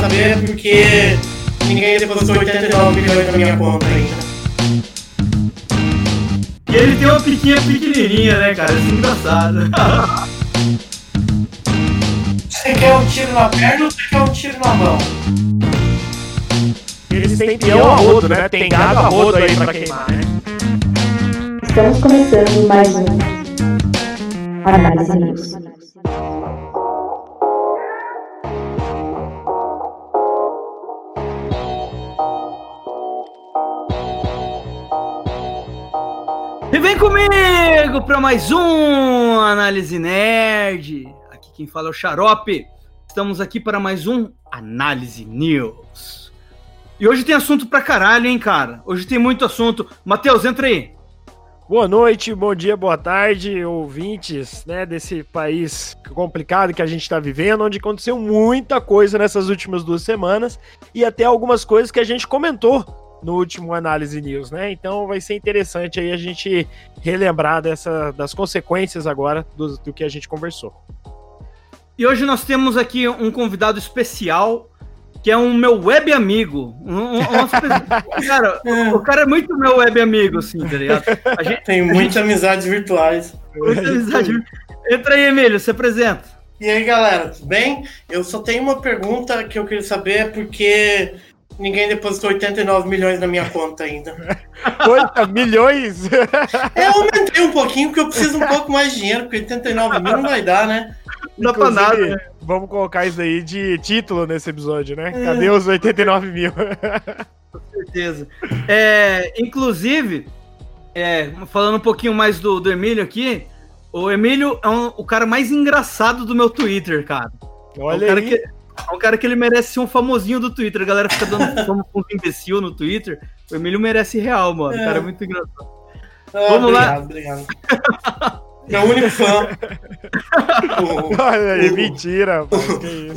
saber porque ninguém depositou 89 milhões na minha conta ainda. E ele tem uma piquinha pequenininha, né, cara? Isso é engraçado. Você quer um tiro na perna ou você quer um tiro na mão? Eles têm peão a rodo, né? Tem gado a rodo aí pra queimar, né? Estamos começando mais um Análise News. E vem comigo para mais um Análise Nerd. Aqui quem fala é o Xarope. Estamos aqui para mais um Análise News. E hoje tem assunto pra caralho, hein, cara? Hoje tem muito assunto. Matheus, entra aí. Boa noite, bom dia, boa tarde, ouvintes, né, desse país complicado que a gente está vivendo, onde aconteceu muita coisa nessas últimas duas semanas e até algumas coisas que a gente comentou no último Análise News, né? Então vai ser interessante aí a gente relembrar dessa, das consequências agora do, do que a gente conversou. E hoje nós temos aqui um convidado especial, que é um meu web amigo. Um, um, cara, o cara é muito meu web amigo, assim, tá ligado? A gente, Tem muitas gente... amizades virtuais. Muita amizade. Entra aí, Emílio, se apresenta. E aí, galera, tudo bem? Eu só tenho uma pergunta que eu queria saber, porque ninguém depositou 89 milhões na minha conta ainda. 80 milhões? É, eu aumentei um pouquinho, porque eu preciso um pouco mais de dinheiro, porque 89 mil não vai dar, né? Não dá pra nada. Né? Vamos colocar isso aí de título nesse episódio, né? É. Cadê os 89 mil? Com certeza. É, inclusive, é, falando um pouquinho mais do, do Emílio aqui, o Emílio é um, o cara mais engraçado do meu Twitter, cara. Olha é um cara aí. Que, é um cara que ele merece ser um famosinho do Twitter. A galera fica dando como um imbecil no Twitter. O Emílio merece real, mano. É. O cara é muito engraçado. Ah, Vamos obrigado, lá. Obrigado. Meu único fã. o, Olha aí, o, mentira. O,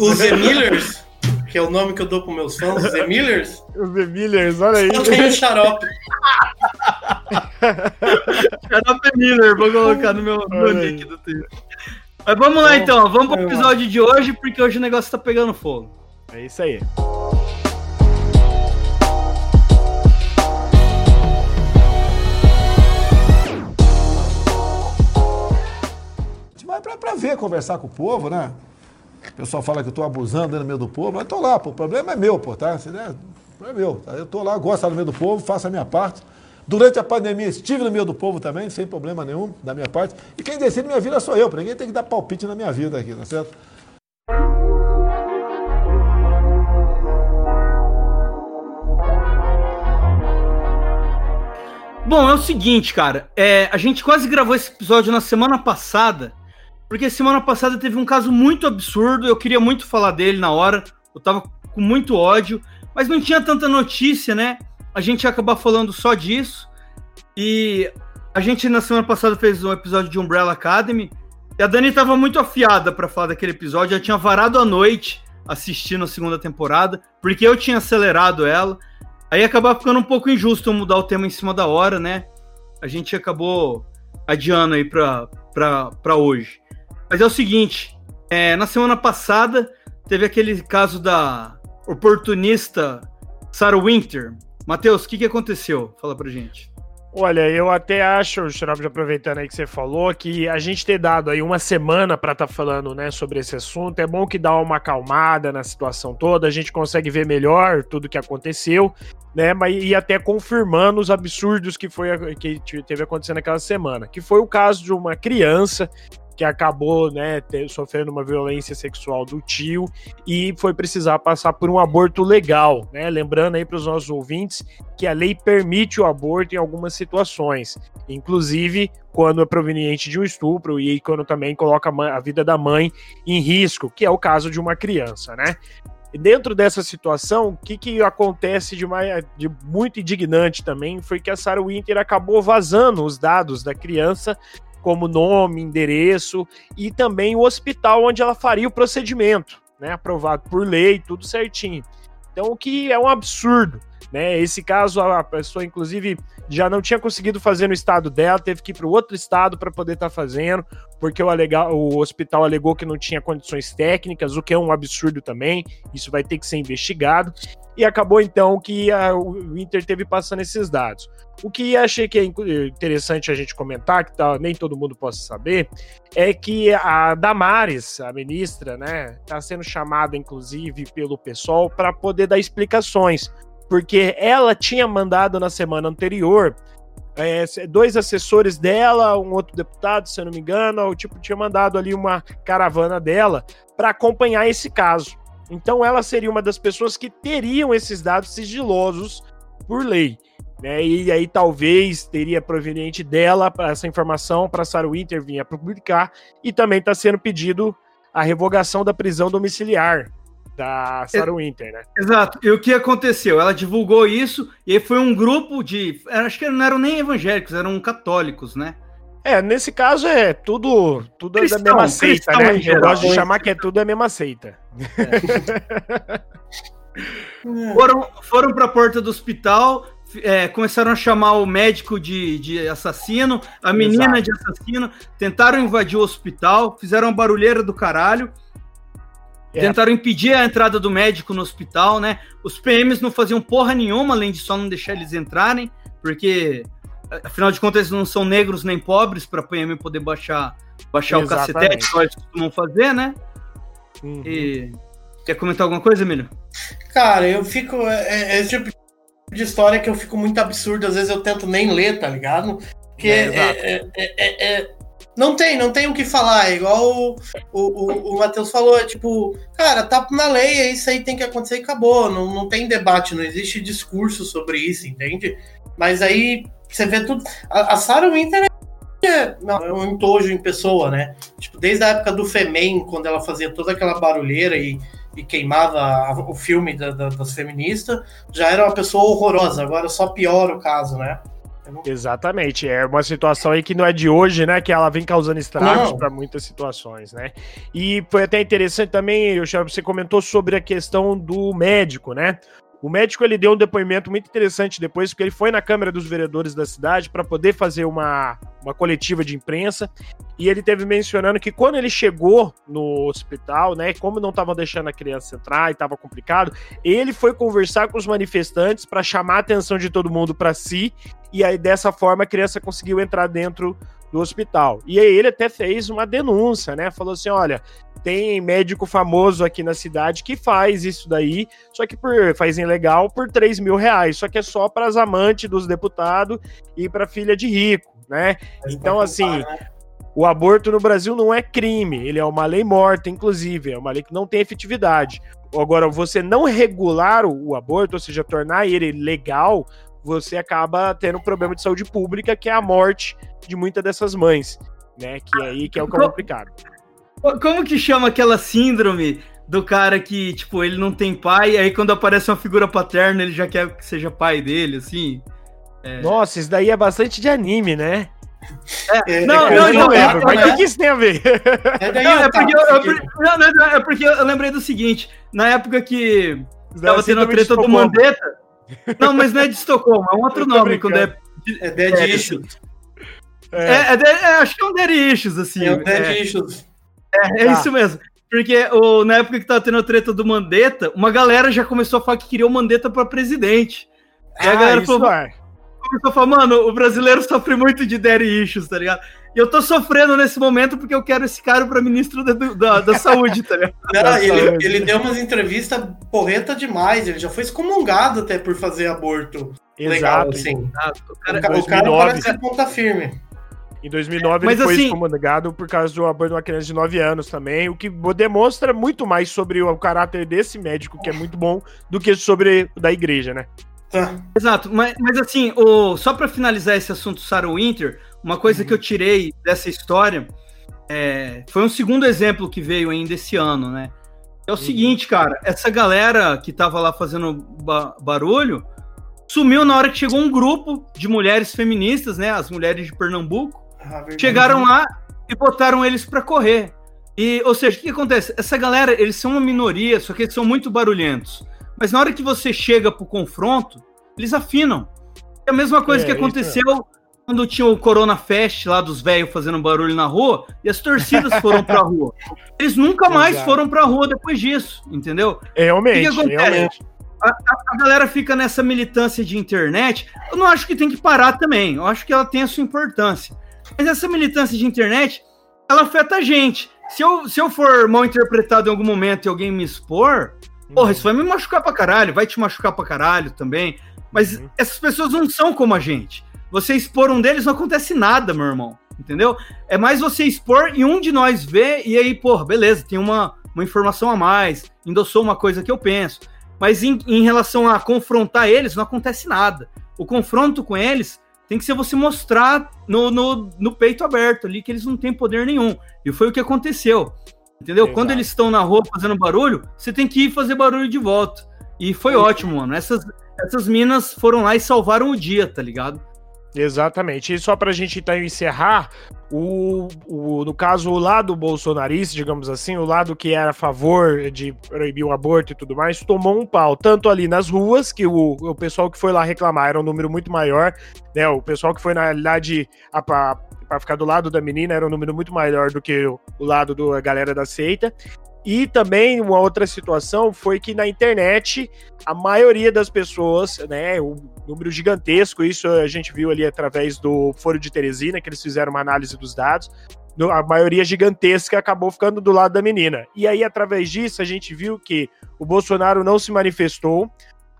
os Emillers, que é o nome que eu dou para meus fãs, os Emillers. Os Emillers, olha aí. Eu tenho xarope. xarope Miller, vou colocar no meu, no link do Twitter. Mas vamos lá então, vamos pro episódio de hoje, porque hoje o negócio tá pegando fogo. É isso aí. Vai pra, pra ver, conversar com o povo, né? O pessoal fala que eu tô abusando no meio do povo, mas tô lá, pô. O problema é meu, pô, tá? É meu. Tá? Eu tô lá, gosto no meio do povo, faço a minha parte. Durante a pandemia estive no meio do povo também, sem problema nenhum, da minha parte. E quem decide minha vida sou eu, ninguém tem que dar palpite na minha vida aqui, tá certo? Bom, é o seguinte, cara. É, a gente quase gravou esse episódio na semana passada, porque semana passada teve um caso muito absurdo. Eu queria muito falar dele na hora. Eu tava com muito ódio, mas não tinha tanta notícia, né? A gente ia acabar falando só disso. E a gente na semana passada fez um episódio de Umbrella Academy. E a Dani estava muito afiada para falar daquele episódio. Já tinha varado a noite assistindo a segunda temporada, porque eu tinha acelerado ela. Aí acabava ficando um pouco injusto mudar o tema em cima da hora, né? A gente acabou adiando aí para hoje. Mas é o seguinte: é, na semana passada teve aquele caso da oportunista Sarah Winter, Matheus, o que, que aconteceu? Fala pra gente. Olha, eu até acho, Xarope, aproveitando aí que você falou, que a gente ter dado aí uma semana para estar tá falando né, sobre esse assunto, é bom que dá uma acalmada na situação toda, a gente consegue ver melhor tudo que aconteceu, né? Mas e até confirmando os absurdos que foi que teve acontecendo naquela semana, que foi o caso de uma criança que acabou né, ter, sofrendo uma violência sexual do tio e foi precisar passar por um aborto legal. Né? Lembrando aí para os nossos ouvintes que a lei permite o aborto em algumas situações, inclusive quando é proveniente de um estupro e quando também coloca a vida da mãe em risco, que é o caso de uma criança, né? Dentro dessa situação, o que, que acontece de, mais, de muito indignante também foi que a Sarah Winter acabou vazando os dados da criança como nome, endereço e também o hospital onde ela faria o procedimento, né? Aprovado por lei, tudo certinho. Então, o que é um absurdo. Né? Esse caso, a pessoa, inclusive, já não tinha conseguido fazer no estado dela, teve que ir para outro estado para poder estar tá fazendo, porque o, alega, o hospital alegou que não tinha condições técnicas, o que é um absurdo também. Isso vai ter que ser investigado. E acabou então que a, o Inter teve passando esses dados. O que achei que é interessante a gente comentar, que tá, nem todo mundo possa saber, é que a Damares, a ministra, né, está sendo chamada inclusive pelo pessoal para poder dar explicações porque ela tinha mandado na semana anterior é, dois assessores dela, um outro deputado, se eu não me engano, o tipo tinha mandado ali uma caravana dela para acompanhar esse caso. Então ela seria uma das pessoas que teriam esses dados sigilosos por lei. Né? E aí talvez teria proveniente dela essa informação para Sarah Winter vir a publicar e também está sendo pedido a revogação da prisão domiciliar da Sarah Winter, né? Exato. E o que aconteceu? Ela divulgou isso e foi um grupo de. Acho que não eram nem evangélicos, eram católicos, né? É, nesse caso é tudo, tudo cristão, da mesma seita, né? Eu gosto de chamar que é tudo a mesma seita. É. foram foram para a porta do hospital, é, começaram a chamar o médico de, de assassino, a menina Exato. de assassino, tentaram invadir o hospital, fizeram uma barulheira do caralho. É. Tentaram impedir a entrada do médico no hospital, né? Os PMs não faziam porra nenhuma, além de só não deixar eles entrarem, porque afinal de contas eles não são negros nem pobres para PM poder baixar, baixar o cacetete, que eles costumam fazer, né? Uhum. E... Quer comentar alguma coisa, Emílio? Cara, eu fico. É, é, tipo de história que eu fico muito absurdo, às vezes eu tento nem ler, tá ligado? Porque é, é, é, é não tem, não tem o que falar. É igual o, o, o Matheus falou, é tipo, cara, tá na lei, é isso aí tem que acontecer e acabou. Não, não tem debate, não existe discurso sobre isso, entende? Mas aí você vê tudo. A, a Sarah Winter é, não, é um entojo em pessoa, né? Tipo, desde a época do Femen, quando ela fazia toda aquela barulheira e, e queimava o filme da, da, das feministas, já era uma pessoa horrorosa. Agora só piora o caso, né? Exatamente, é uma situação aí que não é de hoje, né? Que ela vem causando estragos para muitas situações, né? E foi até interessante também, eu você comentou sobre a questão do médico, né? O médico ele deu um depoimento muito interessante depois, porque ele foi na Câmara dos Vereadores da cidade para poder fazer uma, uma coletiva de imprensa. E ele teve mencionando que quando ele chegou no hospital, né, como não estavam deixando a criança entrar e estava complicado, ele foi conversar com os manifestantes para chamar a atenção de todo mundo para si. E aí dessa forma a criança conseguiu entrar dentro do hospital. E aí ele até fez uma denúncia, né? Falou assim: olha, tem médico famoso aqui na cidade que faz isso daí, só que por, faz ilegal por 3 mil reais, só que é só para as amantes dos deputados e para filha de rico, né? Então, assim. Né? O aborto no Brasil não é crime, ele é uma lei morta, inclusive, é uma lei que não tem efetividade. Agora, você não regular o, o aborto, ou seja, tornar ele legal, você acaba tendo um problema de saúde pública, que é a morte de muitas dessas mães, né? Que é aí que é o que é complicado. Como que chama aquela síndrome do cara que, tipo, ele não tem pai, aí quando aparece uma figura paterna, ele já quer que seja pai dele, assim? É... Nossa, isso daí é bastante de anime, né? É, é não, é não, não, lembro, mas o que, isso tem a ver? É, daí não, é, porque eu, não, não, é porque eu lembrei do seguinte: na época que tava tendo a treta do Mandetta. Não, mas não é de Estocolmo, é um outro nome, quando é. É Dead é, Issues. É, é, é, acho que é um Dead Issues, assim. É um Dead Issues. É, é tá. isso mesmo. Porque o, na época que tava tendo a treta do Mandetta, uma galera já começou a falar que queria o Mandetta pra presidente. E ah, a galera falou, é. começou a falar, mano, o brasileiro sofre muito de daddy issues, tá ligado? E eu tô sofrendo nesse momento porque eu quero esse cara pra ministro da, da, da saúde, tá ligado? Não, ele, ele, deu umas entrevistas porreta demais, ele já foi excomungado até por fazer aborto. Exato. Legal, assim. O cara, o cara parece ser ponta firme. Em 2009 Mas, ele foi assim, excomungado por causa do aborto de uma criança de 9 anos também, o que demonstra muito mais sobre o caráter desse médico, que é muito bom, do que sobre o da igreja, né? Tá. Exato, mas, mas assim, o, só para finalizar esse assunto Sarah Winter, uma coisa uhum. que eu tirei dessa história é, foi um segundo exemplo que veio ainda esse ano, né? É o uhum. seguinte, cara, essa galera que tava lá fazendo ba barulho sumiu na hora que chegou um grupo de mulheres feministas, né? As mulheres de Pernambuco, ah, chegaram lá e botaram eles para correr. E, ou seja, o que acontece? Essa galera, eles são uma minoria, só que eles são muito barulhentos. Mas na hora que você chega pro confronto, eles afinam. É a mesma coisa É, que isso aconteceu quando tinha o Corona Fest lá dos velhos fazendo barulho na rua e as torcidas foram pra rua. Eles nunca mais Exato. foram pra rua depois disso, entendeu? Realmente, O que realmente. A, a- a galera fica nessa militância de internet. Eu não acho que tem que parar também. Eu acho que ela tem a sua importância. Mas essa militância de internet, ela afeta a gente. Se eu, se eu for mal interpretado em algum momento e alguém me expor, porra, isso vai me machucar pra caralho, vai te machucar pra caralho também. Mas Uhum. essas pessoas não são como a gente. Você expor um deles não acontece nada, meu irmão. Entendeu? É mais você expor e um de nós vê, e aí, porra, beleza, tem uma, uma informação a mais, endossou uma coisa que eu penso. Mas em, em relação a confrontar eles, não acontece nada. O confronto com eles tem que ser você mostrar no, no, no peito aberto ali que eles não têm poder nenhum. E foi o que aconteceu. Entendeu? Exato. Quando eles estão na rua fazendo barulho, você tem que ir fazer barulho de volta. E foi ótimo, mano. Essas, essas minas foram lá e salvaram o dia, tá ligado? Exatamente. E só pra gente então encerrar, o, o, no caso, o lado bolsonarista, digamos assim, o lado que era a favor de proibir o aborto e tudo mais, tomou um pau, tanto ali nas ruas, que o, o pessoal que foi lá reclamar era um número muito maior, né? O pessoal que foi, na realidade, a, pra ficar do lado da menina era um número muito maior do que o, o lado da galera da seita. E também uma outra situação foi que na internet a maioria das pessoas, né, um número gigantesco, isso a gente viu ali através do Foro de Teresina, que eles fizeram uma análise dos dados, a maioria gigantesca acabou ficando do lado da menina. E aí, através disso, a gente viu que o Bolsonaro não se manifestou,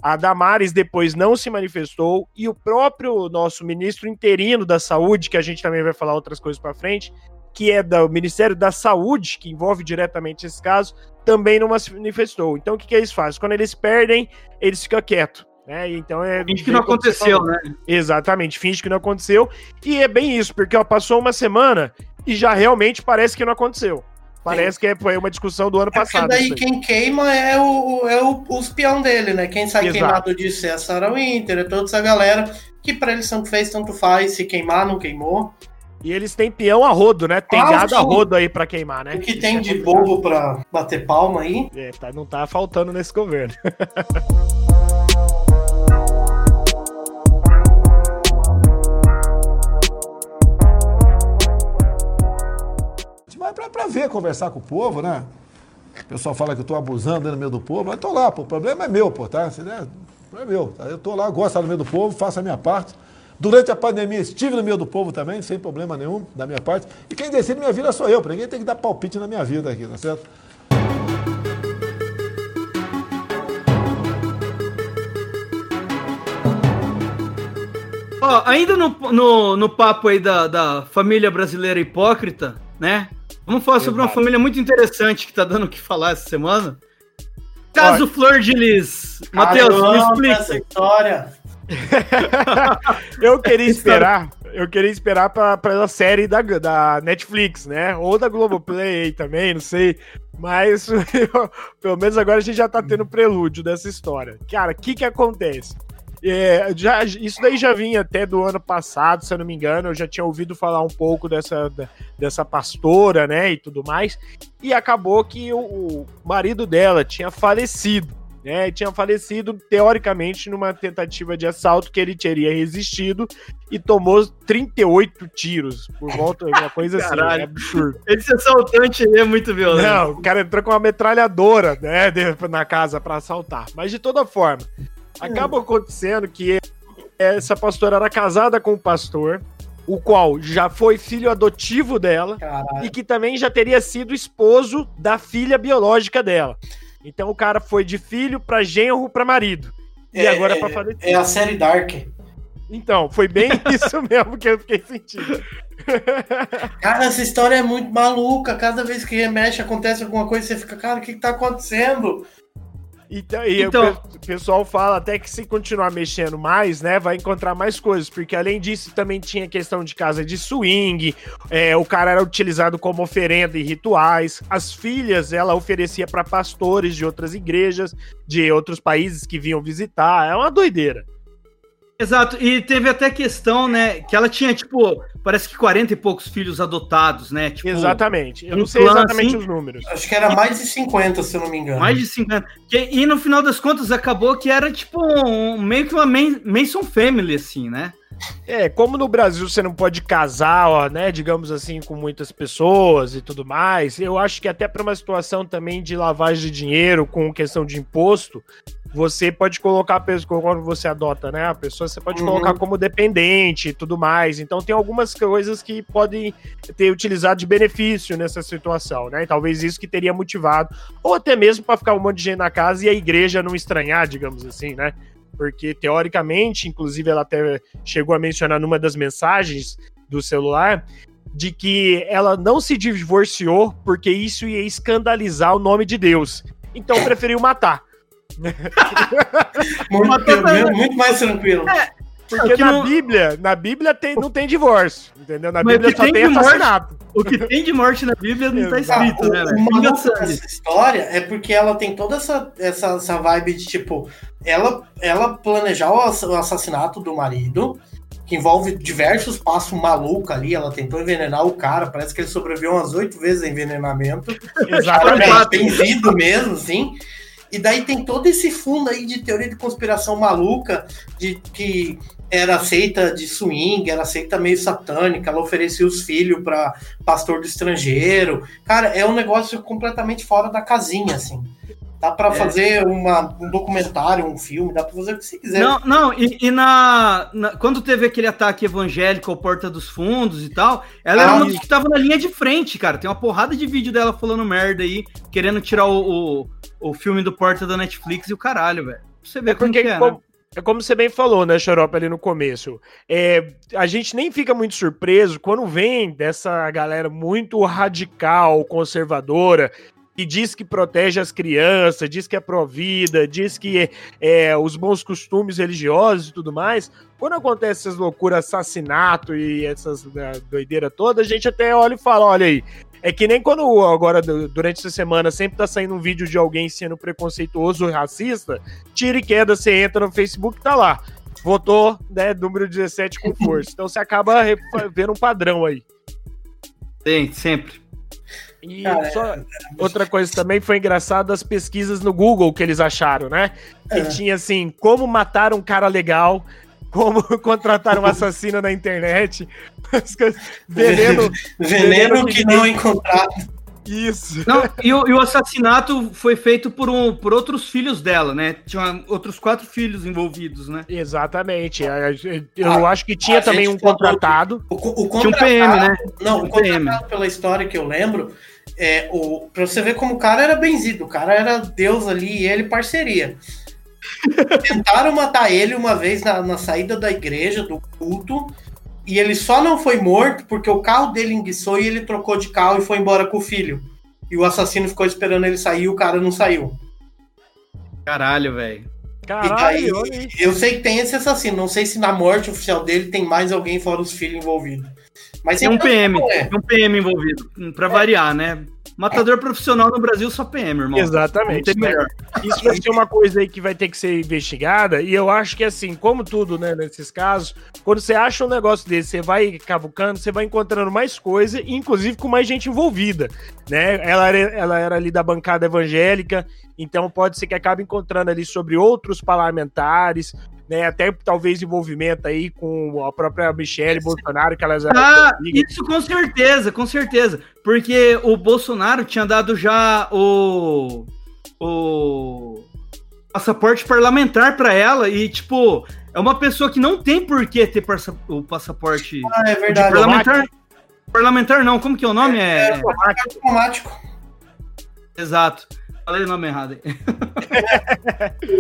a Damares depois não se manifestou, e o próprio nosso ministro interino da Saúde, que a gente também vai falar outras coisas para frente, que é do Ministério da Saúde, que envolve diretamente esse caso, também não se manifestou. Então, o que, que eles fazem? Quando eles perdem, eles ficam quietos. Né? Então é. Finge que não aconteceu, né? Exatamente, finge que não aconteceu. E é bem isso, porque ó, passou uma semana e já realmente parece que não aconteceu. Parece que é- foi uma discussão do ano É passado. daí quem queima é o, é o, os peão dele, né? Quem sai Exato. queimado disso é a Sarah Winter, é toda essa galera que pra eles tanto fez, tanto faz, se queimar, não queimou. E eles têm peão a rodo, né? Tem Ah, gado a rodo aí pra queimar, né? O que tem é de bobo pra bater palma aí. É, tá- não tá faltando nesse governo. Mas pra, pra ver, conversar com o povo, né? O pessoal fala que eu tô abusando no meio do povo, mas eu tô lá, pô. O problema é meu, pô, tá? Der, o problema é meu. Tá? Eu tô lá, gosto de estar no meio do povo, faço a minha parte. Durante a pandemia estive no meio do povo também, sem problema nenhum, da minha parte. E quem decide minha vida sou eu, pra ninguém tem que dar palpite na minha vida aqui, tá certo? Ó, ainda no, no, no papo aí da, da família brasileira hipócrita, né? Vamos falar sobre uma família muito interessante que tá dando o que falar essa semana. Caso Flor de Lis. Matheus, me Caramba, essa explica. história. Eu queria esperar, eu queria esperar pra, pra série da, da Netflix, né? Ou da Globoplay também, não sei. Mas pelo menos agora a gente já tá tendo prelúdio dessa história. Cara, o que que acontece? É, já, isso daí já vinha até do ano passado, se eu não me engano. Eu já tinha ouvido falar um pouco dessa, dessa pastora, né? E tudo mais. E acabou que o, o marido dela tinha falecido. Né, tinha falecido teoricamente numa tentativa de assalto que ele teria resistido e tomou 38 tiros por volta, uma coisa assim, Caralho. é absurdo. Esse assaltante é muito violento. Não, o cara entrou com uma metralhadora, né, de- na casa pra assaltar. Mas de toda forma, acaba acontecendo que essa pastora era casada com um pastor, o qual já foi filho adotivo dela Caralho. e que também já teria sido esposo da filha biológica dela. Então o cara foi de filho pra genro pra marido. E agora pra falecer. É a série Dark. Então, foi bem isso mesmo que eu fiquei sentindo. Cara, essa história é muito maluca. Cada vez que remexe, acontece alguma coisa, você fica, cara, o que, que tá acontecendo? Então, e Então- o pe- o pessoal fala até que se continuar mexendo mais, né, vai encontrar mais coisas, porque além disso também tinha questão de casa de swing, é, o cara era utilizado como oferenda em rituais, as filhas ela oferecia para pastores de outras igrejas, de outros países que vinham visitar, é uma doideira. Exato, e teve até questão, né, que ela tinha, tipo, parece que 40 e poucos filhos adotados, né? Tipo, exatamente. Eu não sei exatamente assim, os números. Acho que era mais de 50, se eu não me engano. Mais de 50. E, e no final das contas acabou que era tipo um, meio que uma Mason Family, assim, né? É, como no Brasil você não pode casar, ó, né, digamos assim, com muitas pessoas e tudo mais, eu acho que até para uma situação também de lavagem de dinheiro com questão de imposto, você pode colocar a pessoa, quando você adota, né, a pessoa, você pode uhum. colocar como dependente e tudo mais. Então tem algumas coisas que podem ter utilizado de benefício nessa situação, né? E talvez isso que teria motivado, ou até mesmo para ficar um monte de gente na casa e a igreja não estranhar, digamos assim, né? Porque teoricamente, inclusive ela até chegou a mencionar numa das mensagens do celular, de que ela não se divorciou porque isso ia escandalizar o nome de Deus. Então preferiu matar. muito, muito mais tranquilo. É, porque na não... Bíblia, na Bíblia tem, não tem divórcio, entendeu? Na Bíblia só tem, tem assassinato. Morte, o que tem de morte na Bíblia não tá escrito, ah, né? Dessa história é porque ela tem toda essa, essa, essa vibe de tipo, ela, ela planejar o assassinato do marido, que envolve diversos passos malucos ali. Ela tentou envenenar o cara, parece que ele sobreviveu umas oito vezes a envenenamento. Exatamente. Tem vindo mesmo, sim. E daí tem todo esse fundo aí de teoria de conspiração maluca, de que era seita de swing, era seita meio satânica, ela oferecia os filhos para pastor do estrangeiro. Cara, é um negócio completamente fora da casinha, assim. Dá para é. fazer uma, um documentário, um filme, dá para fazer o que você quiser. Não, não, e, e na, na, Quando teve aquele ataque evangélico ao Porta dos Fundos e tal, ela ah, era uma das que tava na linha de frente, cara. Tem uma porrada de vídeo dela falando merda aí, querendo tirar o, o, o filme do Porta da Netflix e o caralho, velho. Você vê é como que é, como, né? É como você bem falou, né, Xarope, ali no começo. É, a gente nem fica muito surpreso quando vem dessa galera muito radical, conservadora, que diz que protege as crianças, diz que é pró-vida, diz que é, os bons costumes religiosos e tudo mais. Quando acontece essas loucuras, assassinato e essas né, doideiras todas, a gente até olha e fala: olha aí. É que nem quando agora, durante essa semana, sempre tá saindo um vídeo de alguém sendo preconceituoso ou racista, tira e queda, você entra no Facebook tá lá. Votou, né, número 17 com força. Então você acaba vendo um padrão aí. Tem, sempre. E Cara, só é... outra coisa também foi engraçado as pesquisas no Google que eles acharam, né? Que é. tinha assim, como matar um cara legal, como contratar um assassino na internet, veneno, veneno, que, que não encontrado. Isso. Não, e, o, e, o, assassinato foi feito por, um, por outros filhos dela, né? Tinha outros quatro filhos envolvidos, né? Exatamente. Eu ah, acho que tinha também um contratado. O, o, contratado. Tinha um PM, né? Não, o contratado, PM. pela história que eu lembro, é, o, pra você ver como o cara era benzido, o cara era Deus ali e ele parceria. Tentaram matar ele uma vez na, na saída da igreja, do culto, e ele só não foi morto porque o carro dele enguiçou e ele trocou de carro e foi embora com o filho. E o assassino ficou esperando ele sair e o cara não saiu. Caralho, velho. Caralho, eu sei que tem esse assassino, não sei se na morte oficial dele tem mais alguém fora os filhos envolvidos. Mas tem um PM, é. tem um PM envolvido, para é. variar, né? Matador profissional no Brasil só PM, irmão. Exatamente. Né? Isso vai ser uma coisa aí que vai ter que ser investigada. E eu acho que, assim, como tudo, né, nesses casos, quando você acha um negócio desse, você vai cavucando, você vai encontrando mais coisa, inclusive com mais gente envolvida, né? Ela era, ela era ali da bancada evangélica, então pode ser que acabe encontrando ali sobre outros parlamentares, né? Até talvez envolvimento aí com a própria Michelle Bolsonaro, que elas. Ah, isso com certeza, com certeza. Porque o Bolsonaro tinha dado já o. o passaporte parlamentar para ela e, tipo, é uma pessoa que não tem por que ter o passaporte. Ah, é verdade. Parlamentar, parlamentar não, como que é o nome? É, é, é automático. Exato. Falei o nome errado aí.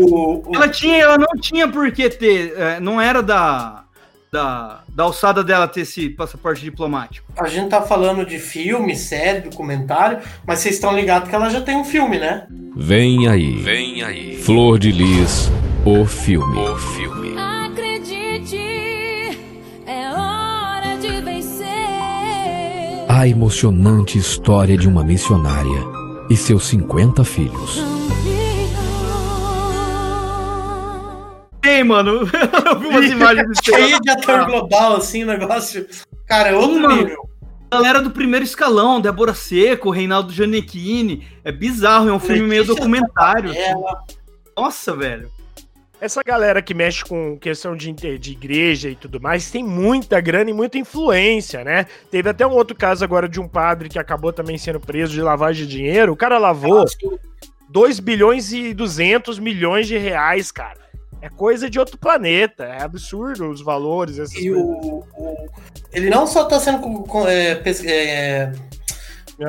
o, o... Ela tinha, ela não tinha por que ter, é, não era da, da, da alçada dela ter esse passaporte diplomático. A gente tá falando de filme, série, documentário, mas vocês estão ligados que ela já tem um filme, né? Vem aí. Vem aí. Flor de Lis, o filme. O filme. Acredite, é hora de vencer. A emocionante história de uma missionária e seus 50 filhos. Ei, mano, eu vi umas imagens cheio de ator global, assim, negócio. Cara, é outro Mano, nível. Galera do primeiro escalão, Débora Seco, Reinaldo Gianecchini. É bizarro, é um filme meio documentário. Assim. Nossa, velho. Essa galera que mexe com questão de, de igreja e tudo mais tem muita grana e muita influência, né? Teve até um outro caso agora de um padre que acabou também sendo preso de lavagem de dinheiro. O cara lavou 2 bilhões e 200 milhões de reais, cara. É coisa de outro planeta, é absurdo os valores. e o, o, ele não só está sendo é, é,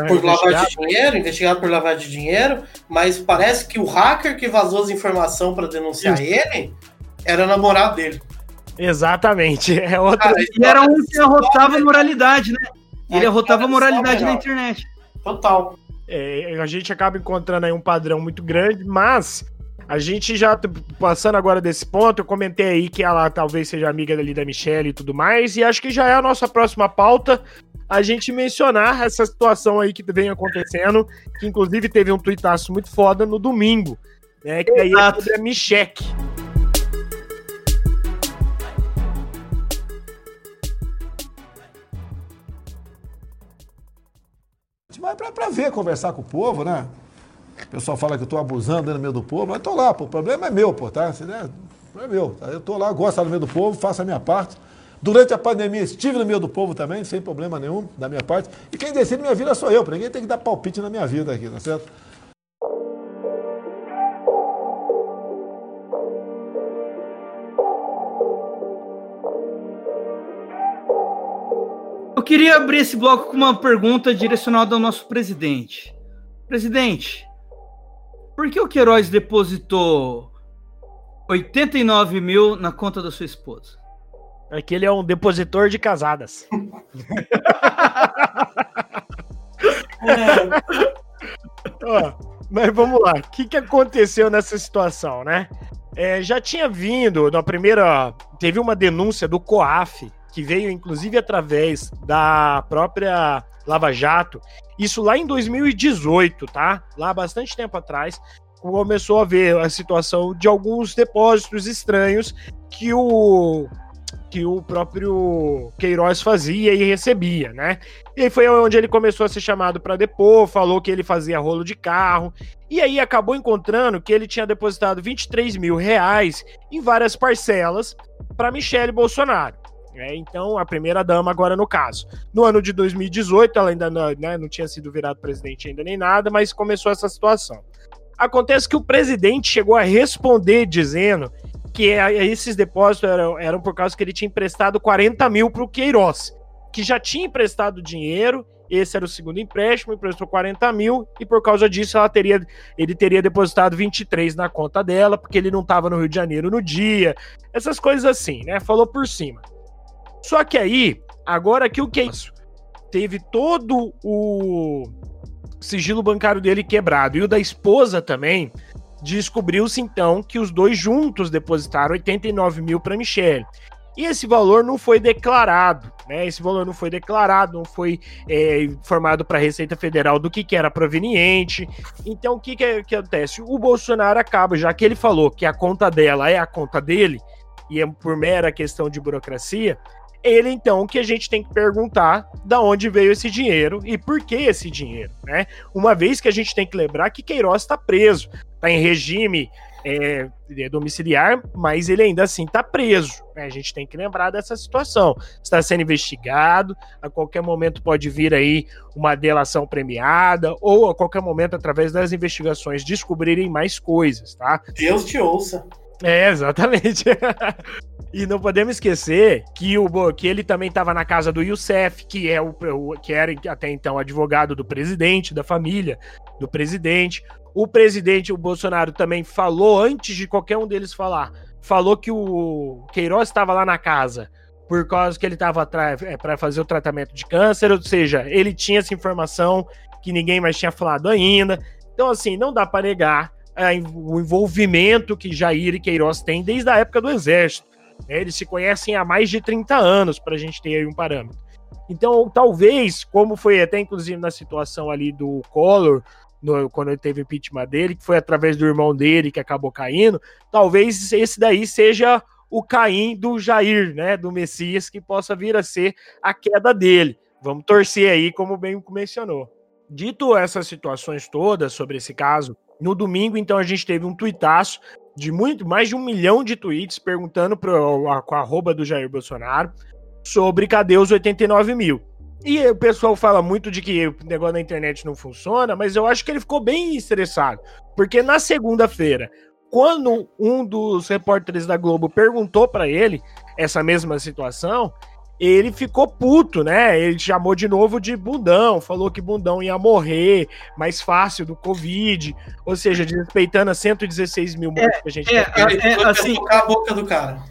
por lavagem de dinheiro, investigado por lavagem de dinheiro, mas parece que o hacker que vazou as informações para denunciar Isso. ele era namorado dele. Exatamente. É outro. Cara, e era um que arrotava a moralidade, né? Ele é, arrotava a moralidade na internet. Total. É, a gente acaba encontrando aí um padrão muito grande, mas a gente já passando agora desse ponto, eu comentei aí que ela talvez seja amiga ali da Michelle e tudo mais, e acho que já é a nossa próxima pauta a gente mencionar essa situação aí que vem acontecendo, que inclusive teve um tuitaço muito foda no domingo, né? Que aí é sobre a Micheque. Mas pra, pra ver, conversar com o povo, né? O pessoal fala que eu tô abusando no meio do povo, mas eu tô lá, pô, o problema é meu, pô, tá? É meu. Tá? Eu tô lá, gosto no meio do povo, faço a minha parte. Durante a pandemia estive no meio do povo também, sem problema nenhum, da minha parte. E quem decide minha vida sou eu, para ninguém tem que dar palpite na minha vida aqui, tá certo? Eu queria abrir esse bloco com uma pergunta direcionada ao nosso presidente. Presidente, por que o Queiroz depositou 89 mil na conta da sua esposa? É que ele é um depositor de casadas. Ó, mas vamos lá. O que, que aconteceu nessa situação, né? É, já tinha vindo na primeira. Teve uma denúncia do COAF, que veio inclusive através da própria Lava Jato. Isso lá em 2018, tá? Lá bastante tempo atrás. Começou a ver a situação de alguns depósitos estranhos que o que o próprio Queiroz fazia e recebia, né? E aí foi onde ele começou a ser chamado para depor, falou que ele fazia rolo de carro, e aí acabou encontrando que ele tinha depositado 23 mil reais em várias parcelas para Michele Bolsonaro. É, então, a primeira dama agora no caso. No ano de 2018, ela ainda não, né, não tinha sido virado presidente ainda nem nada, mas começou essa situação. Acontece que o presidente chegou a responder dizendo que é, esses depósitos eram, eram por causa que ele tinha emprestado 40 mil para o Queiroz, que já tinha emprestado dinheiro, esse era o segundo empréstimo, emprestou 40 mil, e por causa disso ela teria, ele teria depositado 23 na conta dela, porque ele não estava no Rio de Janeiro no dia, essas coisas assim, né? Falou por cima. Só que aí, agora que o Queiroz teve todo o sigilo bancário dele quebrado e o da esposa também, Descobriu-se então que os dois juntos depositaram 89 mil para Michelle. E esse valor não foi declarado, né? Esse valor não foi declarado, não foi é, informado para a Receita Federal do que, que era proveniente. Então, o que, que, que acontece? O Bolsonaro acaba, já que ele falou que a conta dela é a conta dele, e é por mera questão de burocracia, ele então que a gente tem que perguntar da onde veio esse dinheiro e por que esse dinheiro, né? Uma vez que a gente tem que lembrar que Queiroz está preso, está em regime é, domiciliar, mas ele ainda assim está preso. Né? A gente tem que lembrar dessa situação. Está sendo investigado, a qualquer momento pode vir aí uma delação premiada, ou a qualquer momento, através das investigações, descobrirem mais coisas, tá? Deus te ouça. É, exatamente. e não podemos esquecer que, o, que ele também estava na casa do Youssef, que, é o, que era até então advogado do presidente, da família do presidente. O presidente, o Bolsonaro, também falou, antes de qualquer um deles falar, falou que o Queiroz estava lá na casa por causa que ele estava é, para fazer o tratamento de câncer, ou seja, ele tinha essa informação que ninguém mais tinha falado ainda. Então, assim, não dá para negar é, o envolvimento que Jair e Queiroz têm desde a época do Exército. Né? Eles se conhecem há mais de 30 anos, para a gente ter aí um parâmetro. Então, talvez, como foi até inclusive na situação ali do Collor, no, quando ele teve impeachment dele, que foi através do irmão dele que acabou caindo, talvez esse daí seja o Caim do Jair, né, do Messias, que possa vir a ser a queda dele. Vamos torcer aí, como bem mencionou. Dito essas situações todas sobre esse caso, no domingo, então, a gente teve um tuitaço de muito mais de um milhão de tweets perguntando pro, a, com a arroba do Jair Bolsonaro sobre cadê os 89 mil. E o pessoal fala muito de que o negócio da internet não funciona, mas eu acho que ele ficou bem estressado. Porque na segunda-feira, quando um dos repórteres da Globo perguntou para ele essa mesma situação, ele ficou puto, né? Ele chamou de novo de bundão, falou que bundão ia morrer mais fácil do Covid, ou seja, desrespeitando as 116 mil mortes é, que a gente é, é, é assim, a boca do cara.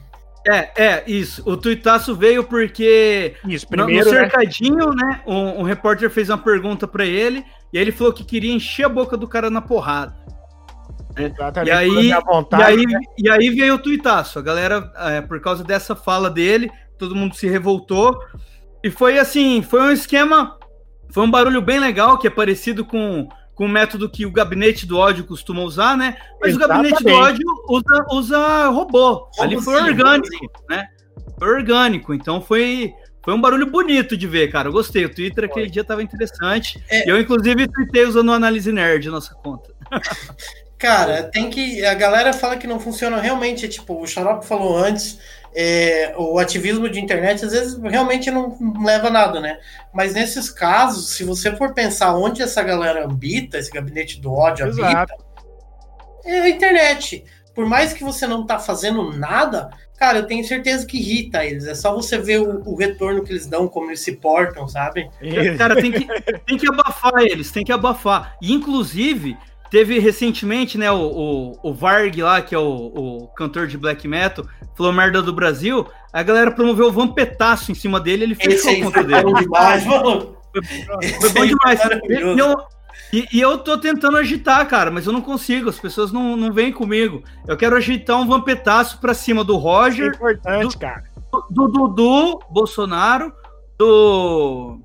É, é, isso. O tuitaço veio porque isso, primeiro, no né? cercadinho, né, né um, um, repórter fez uma pergunta para ele e aí ele falou que queria encher a boca do cara na porrada. Exatamente. E aí, vontade, e, aí, né? e aí veio o tuitaço. A galera, é, por causa dessa fala dele, todo mundo se revoltou. E foi assim, foi um esquema, foi um barulho bem legal, que é parecido com com o método que o gabinete do ódio costuma usar, né? Mas Exatamente. o gabinete do ódio usa, usa robô. Como Ali foi sim, orgânico, né? Foi orgânico. Então foi, foi um barulho bonito de ver, cara. Eu gostei. O Twitter aquele dia tava interessante. É... Eu, inclusive, tuitei usando o Análise Nerd, nossa conta. Cara, tem que. A galera fala que não funciona realmente. É tipo, o Xarope falou antes é, o ativismo de internet às vezes realmente não leva a nada, né? Mas nesses casos, se você for pensar onde essa galera habita, esse gabinete do ódio Exato. habita, é a internet. Por mais que você não tá fazendo nada, cara, eu tenho certeza que irrita eles. É só você ver o, o retorno que eles dão, como eles se portam, sabe? Cara, tem que, tem que abafar eles, tem que abafar. E, inclusive, Teve recentemente, né, o, o, o Varg lá, que é o, o, cantor de black metal, falou merda do Brasil. A galera promoveu o vampetaço em cima dele ele fechou a conta dele. Demais, mano. Foi, foi bom demais. E eu, e, e, eu tô tentando agitar, cara, mas eu não consigo. As pessoas não, não vêm comigo. Eu quero agitar um vampetaço pra cima do Roger. É importante, do, cara. Do Dudu, Bolsonaro, do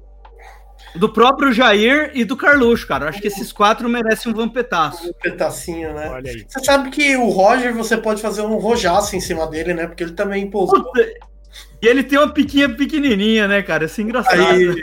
do próprio Jair e do Carluxo, cara. Acho que esses quatro merecem um vampetaço. Um vampetacinho, né? Olha aí. Você sabe que o Roger, você pode fazer um rojaço em cima dele, né? Porque ele também pousou. E ele tem uma piquinha pequenininha, né, cara? Isso é engraçado. Aí...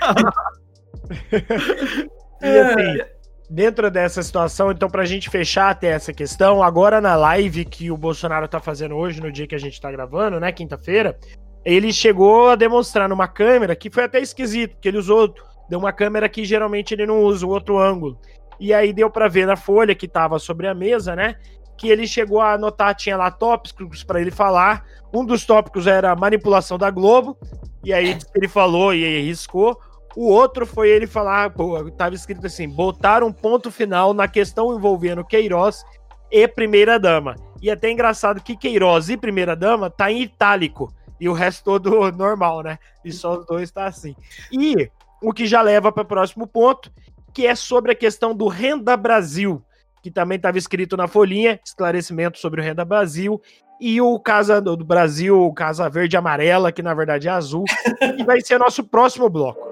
e assim, dentro dessa situação, então, pra gente fechar até essa questão, agora na live que o Bolsonaro tá fazendo hoje, no dia que a gente tá gravando, né, quinta-feira, ele chegou a demonstrar numa câmera que foi até esquisito, que ele usou deu uma câmera que geralmente ele não usa, o outro ângulo. E aí deu para ver na folha que estava sobre a mesa, né? Que ele chegou a anotar, tinha lá tópicos para ele falar. Um dos tópicos era manipulação da Globo, e aí ele falou e aí riscou. O outro foi ele falar, pô, tava escrito assim: botar um ponto final na questão envolvendo Queiroz e Primeira Dama. E é até engraçado que Queiroz e Primeira Dama tá em itálico. E o resto todo normal, né? E só os dois tá assim. E o que já leva para o próximo ponto, que é sobre a questão do Renda Brasil, que também estava escrito na folhinha, esclarecimento sobre o Renda Brasil, e o Casa do Brasil, Casa Verde Amarela, que na verdade é azul, que vai ser nosso próximo bloco.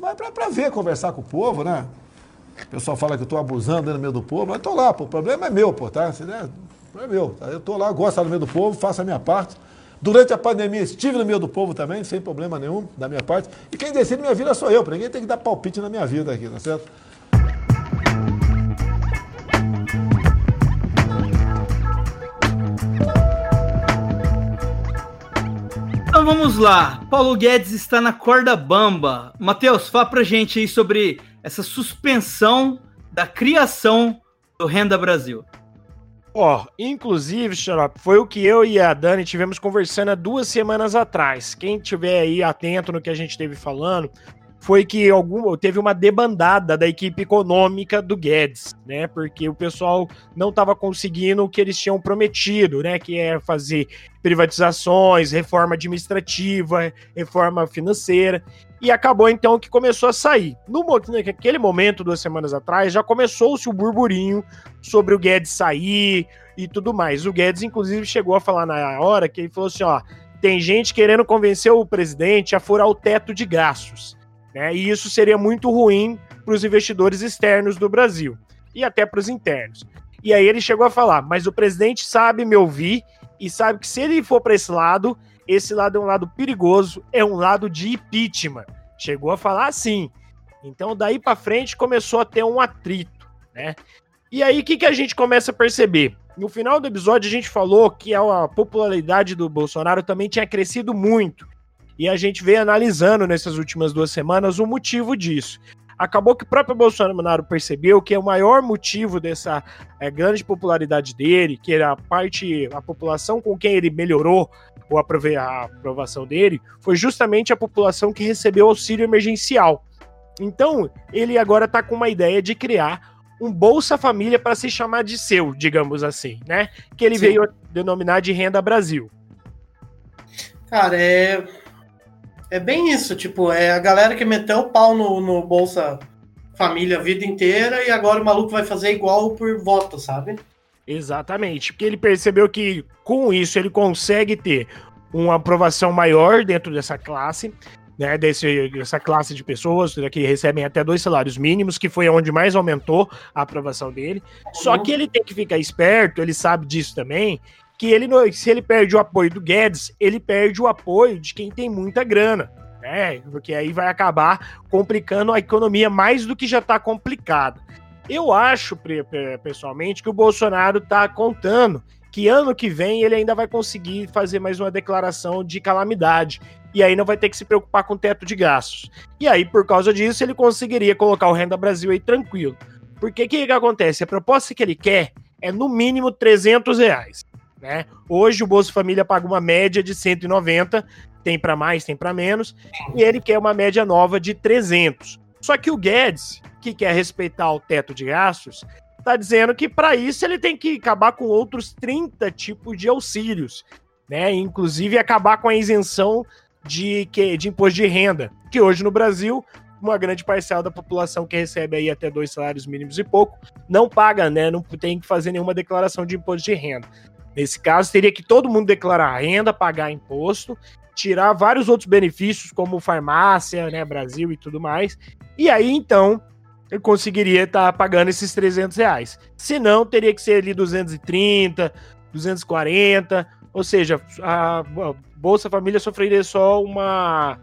Mas para ver, conversar com o povo, né? O pessoal fala que eu estou abusando no meio do povo, mas estou lá, pô, o problema é meu, pô, tá? Se der, é meu, tá? Eu estou lá, gosto no meio do povo, faço a minha parte. Durante a pandemia estive no meio do povo também, sem problema nenhum da minha parte. E quem decide minha vida sou eu, para ninguém tem que dar palpite na minha vida aqui, tá certo? Então vamos lá. Paulo Guedes está na corda bamba. Matheus, fala pra gente aí sobre essa suspensão da criação do Renda Brasil? Ó, oh, inclusive, Xarope, foi o que eu e a Dani tivemos conversando há duas semanas atrás. Quem tiver aí atento no que a gente teve falando, foi que algum, teve uma debandada da equipe econômica do Guedes, né? Porque o pessoal não estava conseguindo o que eles tinham prometido, né? Que é fazer privatizações, reforma administrativa, reforma financeira. E acabou então que começou a sair. No naquele momento, duas semanas atrás, já começou-se o burburinho sobre o Guedes sair e tudo mais. O Guedes, inclusive, chegou a falar na hora que ele falou assim: ó, tem gente querendo convencer o presidente a furar o teto de gastos. Né? E isso seria muito ruim para os investidores externos do Brasil e até para os internos. E aí ele chegou a falar: mas o presidente sabe me ouvir e sabe que se ele for para esse lado, esse lado é um lado perigoso, é um lado de impeachment. Chegou a falar assim. Então daí para frente começou a ter um atrito, né? E aí o que, que a gente começa a perceber? No final do episódio a gente falou que a popularidade do Bolsonaro também tinha crescido muito. E a gente veio analisando nessas últimas duas semanas o motivo disso. Acabou que o próprio Bolsonaro percebeu que o maior motivo dessa é, grande popularidade dele, que era a parte, a população com quem ele melhorou ou a aprovação dele, foi justamente a população que recebeu auxílio emergencial. Então, ele agora está com uma ideia de criar um Bolsa Família para se chamar de seu, digamos assim, né? Que ele Sim. veio denominar de Renda Brasil. Cara, é é bem isso, tipo, é a galera que meteu o pau no, no Bolsa Família a vida inteira e agora o maluco vai fazer igual por voto, sabe? Exatamente, porque ele percebeu que com isso ele consegue ter uma aprovação maior dentro dessa classe, né, desse, dessa classe de pessoas que recebem até dois salários mínimos, que foi onde mais aumentou a aprovação dele. Só que ele tem que ficar esperto, ele sabe disso também, que ele, se ele perde o apoio do Guedes, ele perde o apoio de quem tem muita grana. Né? Porque aí vai acabar complicando a economia mais do que já está complicada. Eu acho, pessoalmente, que o Bolsonaro está contando que ano que vem ele ainda vai conseguir fazer mais uma declaração de calamidade. E aí não vai ter que se preocupar com o teto de gastos. E aí, por causa disso, ele conseguiria colocar o Renda Brasil aí tranquilo. Porque o que, que acontece? A proposta que ele quer é no mínimo 300 reais. Né? Hoje o Bolsa Família paga uma média de 190, tem para mais, tem para menos, e ele quer uma média nova de 300. Só que o Guedes, que quer respeitar o teto de gastos, está dizendo que para isso ele tem que acabar com outros 30 tipos de auxílios, né? Inclusive acabar com a isenção de, de imposto de renda, que hoje no Brasil uma grande parcela da população que recebe aí até dois salários mínimos e pouco não paga, né? Não tem que fazer nenhuma declaração de imposto de renda. Nesse caso, teria que todo mundo declarar renda, pagar imposto, tirar vários outros benefícios, como farmácia, né, Brasil e tudo mais. E aí, então, ele conseguiria estar tá pagando esses 300 reais. Se não, teria que ser ali 230, 240, ou seja, a Bolsa Família sofreria só uma,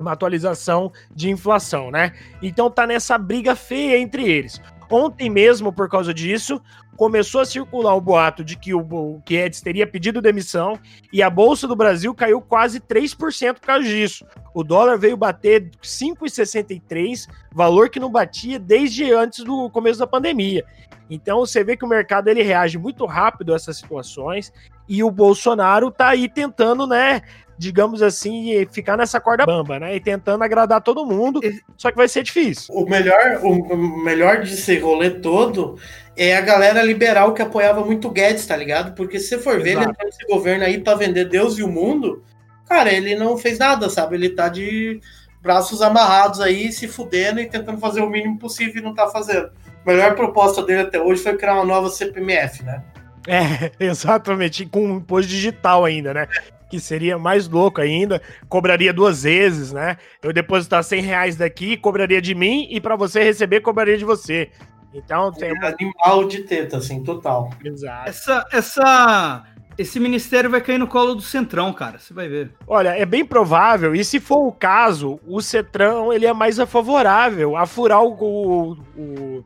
uma atualização de inflação, né? Então tá nessa briga feia entre eles. Ontem mesmo, por causa disso, começou a circular o boato de que o Guedes teria pedido demissão e a Bolsa do Brasil caiu quase 3% por causa disso. O dólar veio bater 5,63, valor que não batia desde antes do começo da pandemia. Então você vê que o mercado ele reage muito rápido a essas situações e o Bolsonaro tá aí tentando, né, digamos assim, ficar nessa corda bamba, né? E tentando agradar todo mundo, só que vai ser difícil. O melhor, o melhor desse rolê todo é a galera liberal que apoiava muito o Guedes, tá ligado? Porque se você for ver, ele entrou nesse governo aí pra vender Deus e o mundo, cara, ele não fez nada, sabe? Ele tá de braços amarrados aí, se fudendo e tentando fazer o mínimo possível e não tá fazendo. A melhor proposta dele até hoje foi criar uma nova CPMF, né? É, exatamente, com um imposto digital ainda, né? Que seria mais louco ainda, cobraria duas vezes, né? Eu depositar 100 reais daqui, cobraria de mim, e para você receber, cobraria de você. Então tem uma... Animal de teta, assim, total. Exato. Essa, essa, esse ministério vai cair no colo do Centrão, cara, você vai ver. Olha, é bem provável, e se for o caso, o Centrão ele é mais favorável a furar o, o, o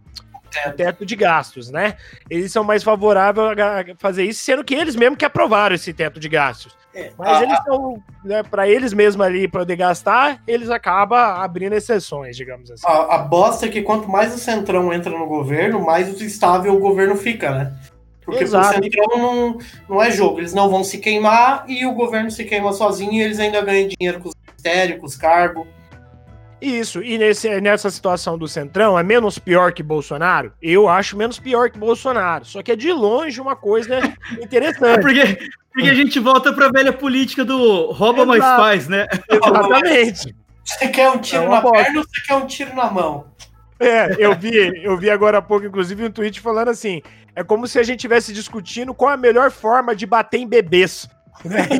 teto. teto de gastos, né? Eles são mais favoráveis a fazer isso, sendo que eles mesmo que aprovaram esse teto de gastos. É, Mas a, eles estão, né, para eles mesmos ali poder gastar, eles acabam abrindo exceções, digamos assim. A, a bosta é que quanto mais o Centrão entra no governo, mais estável o governo fica, né? Porque Exato. o Centrão não, não é jogo, eles não vão se queimar e o governo se queima sozinho e eles ainda ganham dinheiro com os ministérios, com os cargos. Isso, e nesse, nessa situação do Centrão, é menos pior que Bolsonaro? Eu acho menos pior que Bolsonaro. Só que é de longe uma coisa interessante. É porque, porque a gente volta para a velha política do rouba, Exato. mais faz, né? Exatamente. Você quer um tiro é na bosta. perna ou você quer um tiro na mão? É, eu vi, eu vi agora há pouco, inclusive, um tweet falando assim: é como se a gente estivesse discutindo qual a melhor forma de bater em bebês. Né?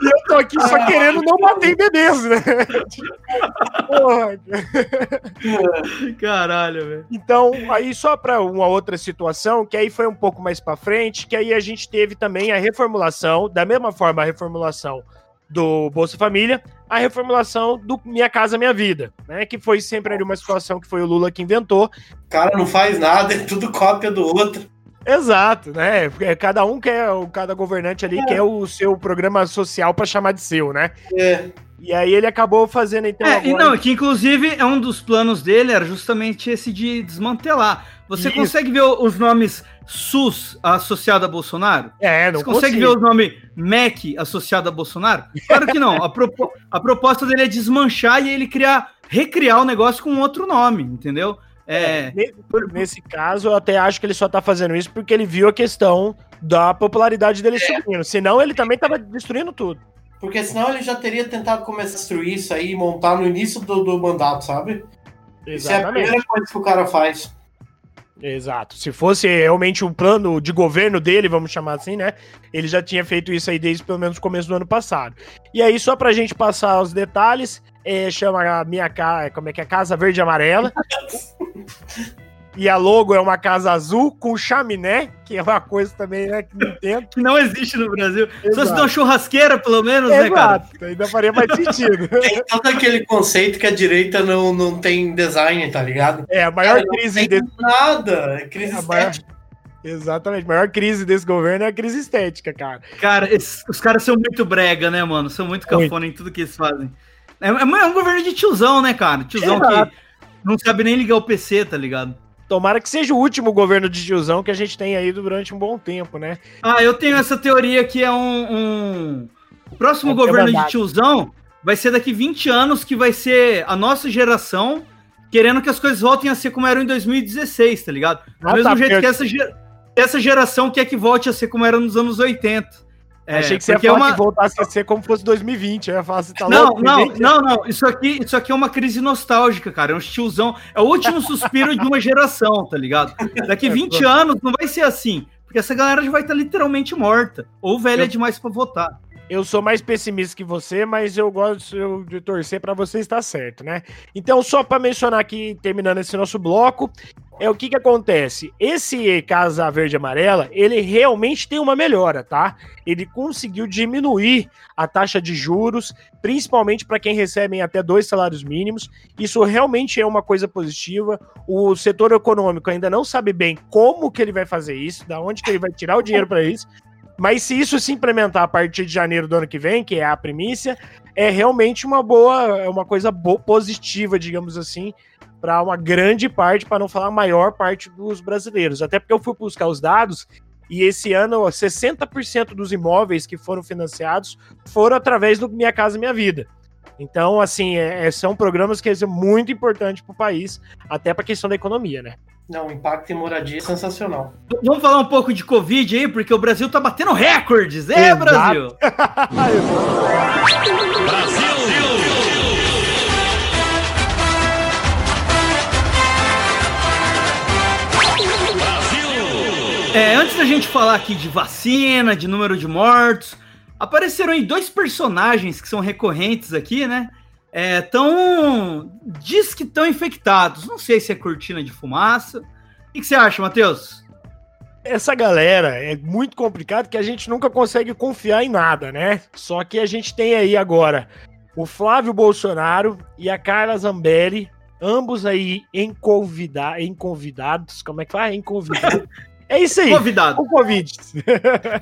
e eu tô aqui só querendo não bater em bebês, né? Porra. Caralho, velho. Então, aí só para uma outra situação, que aí foi um pouco mais para frente, que aí a gente teve também a reformulação, da mesma forma a reformulação do Bolsa Família, a reformulação do Minha Casa Minha Vida, né? Que foi sempre ali uma situação que foi o Lula que inventou. O cara não faz nada, é tudo cópia do outro. Exato, né? Cada um quer, cada governante ali é. quer o seu programa social para chamar de seu, né? É. E aí ele acabou fazendo então. É, agora... e não, que inclusive é um dos planos dele era justamente esse de desmantelar. Você Isso. consegue ver os nomes SUS associado a Bolsonaro? É, não Você consegue consigo. ver o nome MEC associado a Bolsonaro? Claro que não. A, propo a proposta dele é desmanchar e ele criar, recriar o negócio com outro nome, entendeu? É, é nesse caso, eu até acho que ele só tá fazendo isso porque ele viu a questão da popularidade dele é. subindo. Senão, ele também tava destruindo tudo. Porque senão ele já teria tentado começar a destruir isso aí e montar no início do, do mandato, sabe? Exatamente. Isso é a primeira coisa que o cara faz. Exato. Se fosse realmente um plano de governo dele, vamos chamar assim, né? Ele já tinha feito isso aí desde pelo menos o começo do ano passado. E aí, só pra gente passar os detalhes, é, chama a minha casa, como é que é? Casa Verde e Amarela. E a logo é uma casa azul com chaminé, que é uma coisa também, né, que não tem. que não existe no Brasil. Exato. Só se der uma churrasqueira, pelo menos, Exato. né, cara? Ainda faria mais sentido. Tem todo aquele conceito que a direita não, não tem design, tá ligado? É, a maior cara, crise... Não tem nada, é crise é maior... Exatamente. A maior crise desse governo é a crise estética, cara. Cara, esses, os caras são muito brega, né, mano? São muito cafona em tudo que eles fazem. É, é, é, um governo de tiozão, né, cara? Tiozão Exato. que não sabe nem ligar o PC, tá ligado? Tomara que seja o último governo de tiozão que a gente tem aí durante um bom tempo, né? Ah, eu tenho essa teoria que é um. um... O próximo é governo de tiozão vai ser daqui 20 anos, que vai ser a nossa geração querendo que as coisas voltem a ser como eram em 2016, tá ligado? Do ah, mesmo tá, jeito que essa, essa geração quer que volte a ser como era nos anos 80. É, Achei que você ia falar é uma... que voltasse a ser como fosse 2020. Eu ia falar, você tá não, louco, não, não, não. Isso aqui, isso aqui é uma crise nostálgica, cara. É um tiozão. É o último suspiro de uma geração, tá ligado? Daqui 20 é, anos não vai ser assim. Porque essa galera já vai estar literalmente morta. Ou velha eu... demais para votar. Eu sou mais pessimista que você, mas eu gosto de torcer para você estar certo, né? Então, só para mencionar aqui, terminando esse nosso bloco, é o que que acontece. Esse Casa Verde Amarela, ele realmente tem uma melhora, tá? Ele conseguiu diminuir a taxa de juros, principalmente para quem recebe até dois salários mínimos. Isso realmente é uma coisa positiva. O setor econômico ainda não sabe bem como que ele vai fazer isso, da onde que ele vai tirar o dinheiro para isso. Mas se isso se implementar a partir de janeiro do ano que vem, que é a primícia, é realmente uma boa, é uma coisa boa, positiva, digamos assim, para uma grande parte, para não falar a maior parte dos brasileiros. Até porque eu fui buscar os dados e esse ano 60% dos imóveis que foram financiados foram através do Minha Casa Minha Vida. Então, assim, é, é são programas que são muito importantes para o país, até para a questão da economia, né? Não, o impacto em moradia é sensacional. Vamos falar um pouco de Covid aí, porque o Brasil tá batendo recordes, é, Exato. Brasil? Brasil! É, antes da gente falar aqui de vacina, de número de mortos, apareceram aí dois personagens que são recorrentes aqui, né? É, tão. Diz que estão infectados. Não sei se é cortina de fumaça. O que, que você acha, Matheus? Essa galera é muito complicado que a gente nunca consegue confiar em nada, né? Só que a gente tem aí agora o Flávio Bolsonaro e a Carla Zambelli, ambos aí em, convida em convidados. Como é que fala? Em convidados. É isso aí. Convidado. O Covid.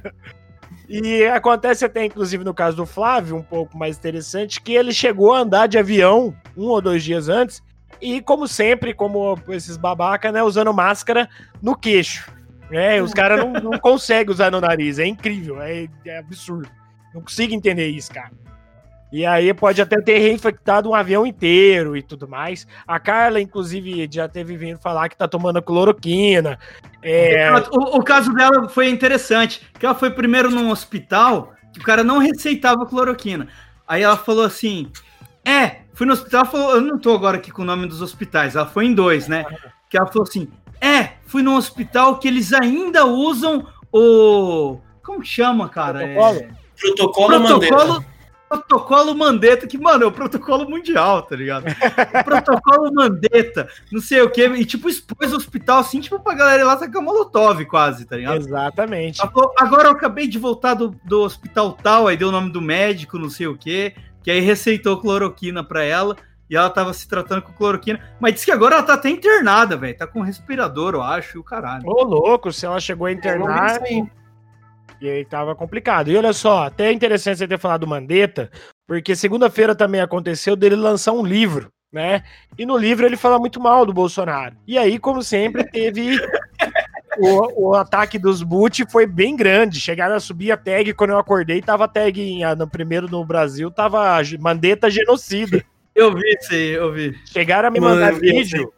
e acontece até, inclusive, no caso do Flávio, um pouco mais interessante, que ele chegou a andar de avião um ou dois dias antes, e como sempre, como esses babaca, né, usando máscara no queixo. É, os caras não, não conseguem usar no nariz. É incrível, é, é absurdo. Não consigo entender isso, cara. E aí pode até ter reinfectado um avião inteiro e tudo mais. A Carla, inclusive, já teve vindo falar que tá tomando cloroquina. É... O, o, caso dela foi interessante, que ela foi primeiro num hospital, que o cara não receitava cloroquina. Aí ela falou assim: É, fui no hospital, falou, eu não tô agora aqui com o nome dos hospitais, ela foi em dois, né? Que ela falou assim: É, fui num hospital que eles ainda usam o. Como chama, cara? Protocolo, é... protocolo, protocolo protocolo Mandetta, que, mano, é o protocolo mundial, tá ligado? O protocolo Mandetta, não sei o que, e tipo, expôs o hospital assim, tipo, pra galera ir lá sacar molotov quase, tá ligado? Exatamente. Agora eu acabei de voltar do, do hospital tal, aí deu o nome do médico, não sei o que, que aí receitou cloroquina pra ela, e ela tava se tratando com cloroquina, mas disse que agora ela tá até internada, velho, tá com respirador, eu acho, e o caralho. Ô, louco, se ela chegou a internar... E aí tava complicado. E olha só, até é interessante você ter falado do Mandetta, porque segunda-feira também aconteceu dele lançar um livro, né? E no livro ele fala muito mal do Bolsonaro. E aí, como sempre, teve o, o, ataque dos boot foi bem grande. Chegaram a subir a tag quando eu acordei, tava a tag em, no primeiro no Brasil, tava Mandetta genocida. Eu vi isso aí, eu vi. Chegaram a me mandar vídeo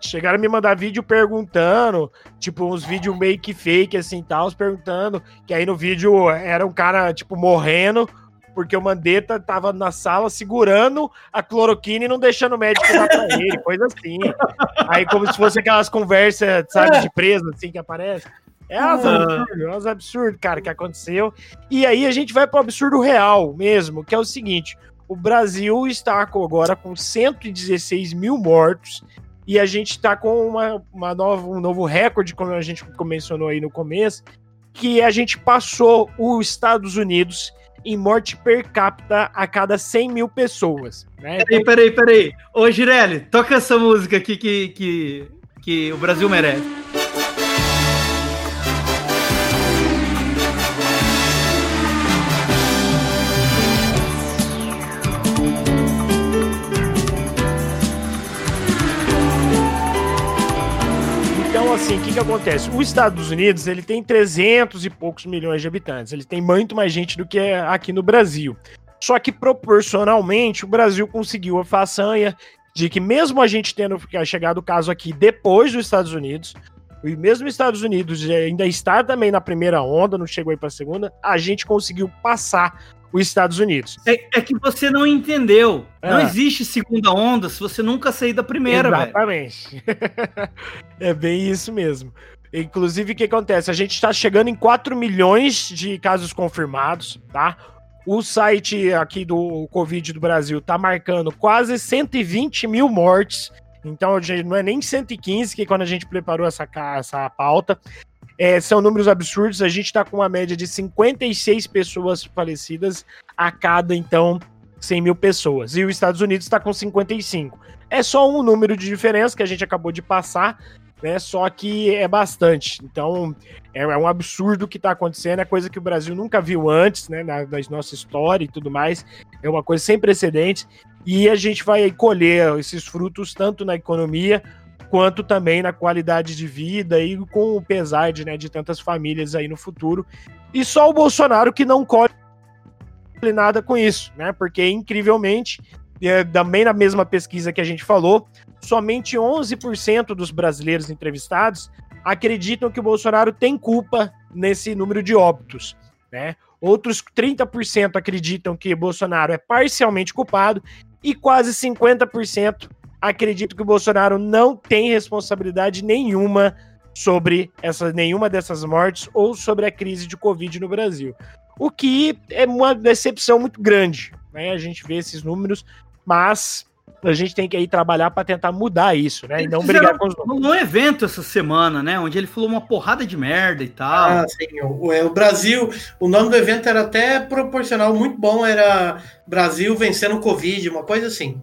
chegaram a me mandar vídeo perguntando, tipo, uns vídeos meio que fake, assim, tal, perguntando, que aí no vídeo era um cara, tipo, morrendo, porque o Mandetta tava na sala segurando a cloroquina e não deixando o médico dar pra ele, coisa assim. Aí como se fosse aquelas conversas, sabe, de preso, assim, que aparece. É uns absurdos, é uns absurdos, cara, que aconteceu. E aí a gente vai pro absurdo real mesmo, que é o seguinte: o Brasil está agora com 116 mil mortos e a gente está com uma, uma nova, um novo recorde, como a gente mencionou aí no começo, que a gente passou os Estados Unidos em morte per capita a cada 100 mil pessoas. Né? Peraí, peraí, peraí. Ô, Girelli, toca essa música aqui que, que, que o Brasil merece. Assim, o que, que acontece? Os Estados Unidos, ele tem 300 e poucos milhões de habitantes. Ele tem muito mais gente do que aqui no Brasil. Só que proporcionalmente, o Brasil conseguiu a façanha de que mesmo a gente tendo chegado o caso aqui depois dos Estados Unidos, e mesmo os Estados Unidos ainda está também na primeira onda, não chegou aí para a segunda, a gente conseguiu passar os Estados Unidos. É, é que você não entendeu. É. Não existe segunda onda se você nunca sair da primeira, Exatamente. é bem isso mesmo. Inclusive, o que acontece? A gente está chegando em 4 milhões de casos confirmados, tá? O site aqui do Covid do Brasil tá marcando quase 120 mil mortes. Então, não é nem 115, que quando a gente preparou essa, essa pauta, é, são números absurdos. A gente está com uma média de 56 pessoas falecidas a cada, então, 100 mil pessoas. E os Estados Unidos está com 55. É só um número de diferença que a gente acabou de passar, né? Só que é bastante. Então, é, é um absurdo o que está acontecendo. É coisa que o Brasil nunca viu antes, né? Na, na nossa história e tudo mais. É uma coisa sem precedentes. E a gente vai colher esses frutos tanto na economia quanto também na qualidade de vida e com o pesar de, né, de tantas famílias aí no futuro. E só o Bolsonaro que não colhe nada com isso, né? Porque, incrivelmente, é, também na mesma pesquisa que a gente falou, somente 11% dos brasileiros entrevistados acreditam que o Bolsonaro tem culpa nesse número de óbitos, né? Outros 30% acreditam que Bolsonaro é parcialmente culpado e quase 50% acredito que o Bolsonaro não tem responsabilidade nenhuma sobre essa, nenhuma dessas mortes ou sobre a crise de Covid no Brasil. O que é uma decepção muito grande, né? A gente vê esses números, mas a gente tem que aí trabalhar para tentar mudar isso, né? E não brigar com os números. Um evento essa semana, né? Onde ele falou uma porrada de merda e tal. Ah, sim. O, o Brasil, o nome do evento era até proporcional, muito bom. Era Brasil vencendo o Covid, uma coisa assim.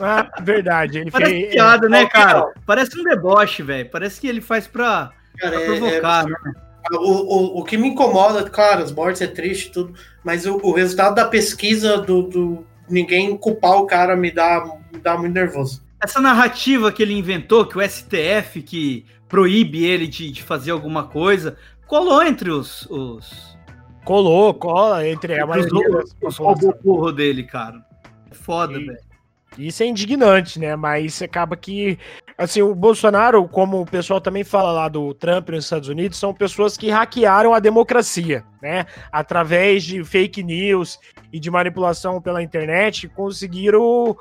Ah, verdade. Ele Parece fez, piada, né, cara? Parece um deboche, velho. Parece que ele faz pra, cara, pra é, provocar, é, né? O, o, o que me incomoda, claro, as mortes é triste tudo, mas o, o resultado da pesquisa do, do, ninguém culpar o cara me dá, me dá muito nervoso. Essa narrativa que ele inventou, que o STF que proíbe ele de, de fazer alguma coisa, colou entre os. os... Colou, cola entre a maioria os, os, dele, cara. É foda, velho. Isso é indignante, né? Mas acaba que, assim, o Bolsonaro, como o pessoal também fala lá do Trump nos Estados Unidos, são pessoas que hackearam a democracia, né? Através de fake news e de manipulação pela internet, conseguiram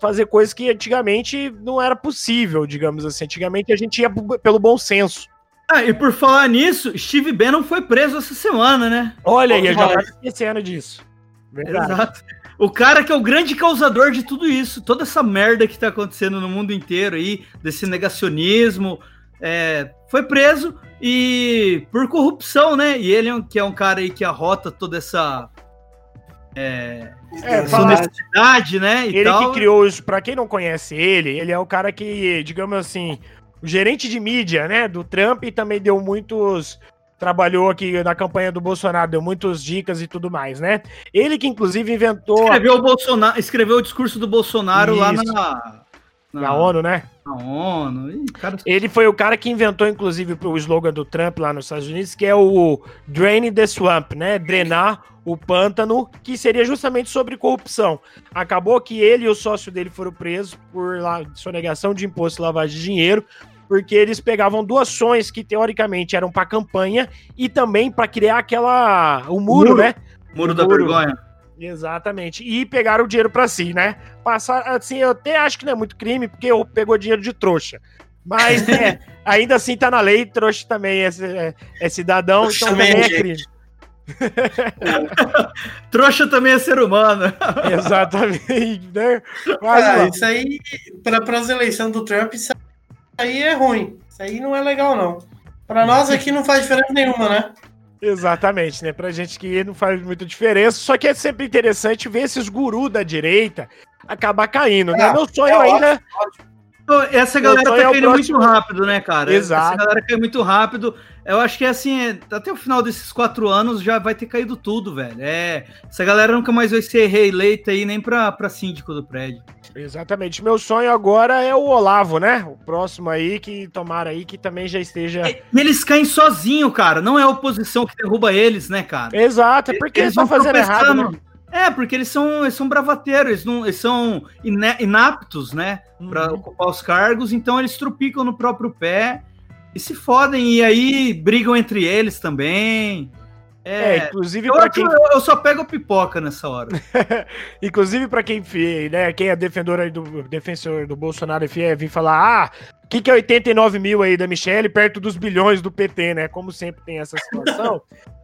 fazer coisas que antigamente não era possível, digamos assim. Antigamente a gente ia pelo bom senso, Ah, e por falar nisso, Steve Bannon foi preso essa semana, né? Olha aí, eu já tava esquecendo disso. Verdade. Exato. O cara que é o grande causador de tudo isso, toda essa merda que tá acontecendo no mundo inteiro aí, desse negacionismo, é, foi preso e por corrupção, né? E ele, é que é um cara aí que arrota toda essa é, é, honestidade, né? ele tal. que criou isso, para quem não conhece ele, ele é o cara que, digamos assim, o gerente de mídia, né, do Trump e também deu muitos trabalhou aqui na campanha do Bolsonaro, deu muitas dicas e tudo mais, né? Ele que inclusive inventou escreveu o Bolsonaro, escreveu o discurso do Bolsonaro Isso. lá na, na, na ONU, né? Na ONU. Ih, cara... Ele foi o cara que inventou inclusive o slogan do Trump lá nos Estados Unidos, que é o Drain the Swamp, né? Drenar o pântano, que seria justamente sobre corrupção. Acabou que ele e o sócio dele foram presos por sonegação de imposto e lavagem de dinheiro, porque eles pegavam doações que teoricamente eram para campanha e também para criar aquela o muro, muro. né? Muro o da muro. vergonha. Exatamente. E pegaram o dinheiro para si, né? Passar assim, eu até acho que não é muito crime porque pegou dinheiro de trouxa. Mas né, ainda assim tá na lei, trouxa também é, é, é cidadão, trouxa então também é, é crime. Trouxa também é ser humano. Exatamente, né? Mas, ah, isso aí, para as eleições do Trump, isso aí é ruim. Isso aí não é legal, não. Para nós aqui não faz diferença nenhuma, né? Exatamente, né? Pra gente que não faz muita diferença. Só que é sempre interessante ver esses gurus da direita acabar caindo, né? É, Meu sonho é ainda. Essa galera tá caindo próximo... muito rápido, né, cara? Exato. Essa galera cai muito rápido. Eu acho que é assim, é, até o final desses quatro anos já vai ter caído tudo, velho. É, essa galera nunca mais vai ser reeleita aí nem pra, pra síndico do prédio. Exatamente. Meu sonho agora é o Olavo, né? O próximo aí, que tomara aí que também já esteja. E eles caem sozinho, cara. Não é a oposição que derruba eles, né, cara? Exato, é porque eles, estão fazendo errado. Né? É, porque eles são, eles são bravateiros, eles, não, eles são inaptos, né? Pra uhum. ocupar os cargos, então eles trupicam no próprio pé e se fodem, e aí brigam entre eles também. É, é inclusive para quem eu só pego pipoca nessa hora. inclusive para quem, né, quem é defensor do defensor do Bolsonaro e vir falar, ah, o que, que é 89 mil aí da Michelle perto dos bilhões do PT, né? Como sempre tem essa situação.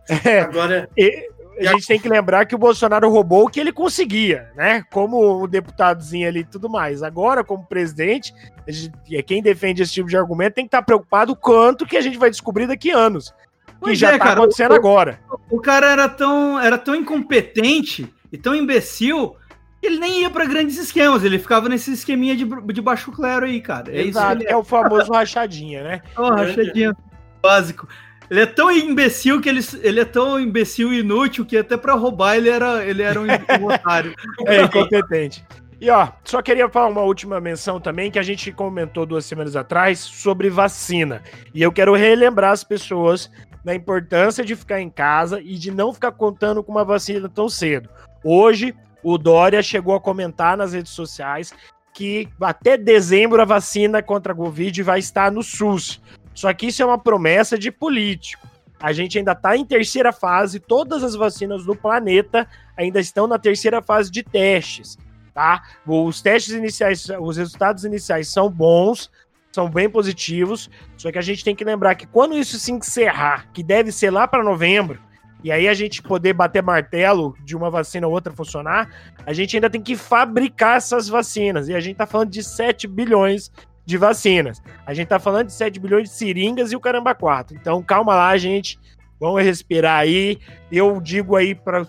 é, Agora. E, a gente tem que lembrar que o Bolsonaro roubou o que ele conseguia, né? Como um deputadozinho ali e tudo mais. Agora, como presidente, gente, quem defende esse tipo de argumento tem que estar preocupado quanto que a gente vai descobrir daqui a anos. Pois que já é, tá cara, acontecendo o, agora. O, cara era tão, era tão incompetente e tão imbecil ele nem ia para grandes esquemas, ele ficava nesse esqueminha de, de baixo clero aí, cara. É Exato, isso é. é o famoso rachadinha, né? Oh, rachadinha básico. Ele é tão imbecil que ele, ele é tão imbecil e inútil que até para roubar ele era, ele era um, um otário. É incompetente. E ó, só queria falar uma última menção também que a gente comentou duas semanas atrás sobre vacina. E eu quero relembrar as pessoas da importância de ficar em casa e de não ficar contando com uma vacina tão cedo. Hoje, o Dória chegou a comentar nas redes sociais que até dezembro a vacina contra a Covid vai estar no SUS. Só que isso é uma promessa de político. A gente ainda está em terceira fase, todas as vacinas do planeta ainda estão na terceira fase de testes, tá? Os testes iniciais, os resultados iniciais são bons, são bem positivos, só que a gente tem que lembrar que quando isso se encerrar, que deve ser lá para novembro, e aí a gente poder bater martelo de uma vacina ou outra funcionar, a gente ainda tem que fabricar essas vacinas. E a gente tá falando de 7 bilhões de vacinas. A gente tá falando de 7 bilhões de seringas e o caramba 4. Então calma lá, gente. Vamos respirar aí. Eu digo aí para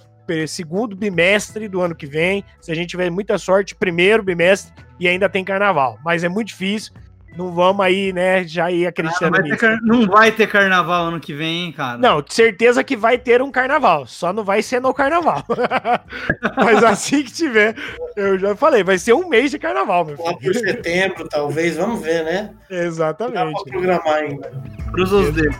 segundo bimestre do ano que vem, se a gente tiver muita sorte, primeiro bimestre e ainda tem carnaval. Mas é muito difícil. Não vamos aí, né, já ir acreditando ah, nisso. Car... Não vai ter carnaval ano que vem, hein, cara? Não, certeza que vai ter um carnaval. Só não vai ser no carnaval. Mas assim que tiver, eu já falei, vai ser um mês de carnaval, meu filho. Por setembro, talvez, vamos ver, né? Exatamente. Dá pra programar ainda. Cruz dedos.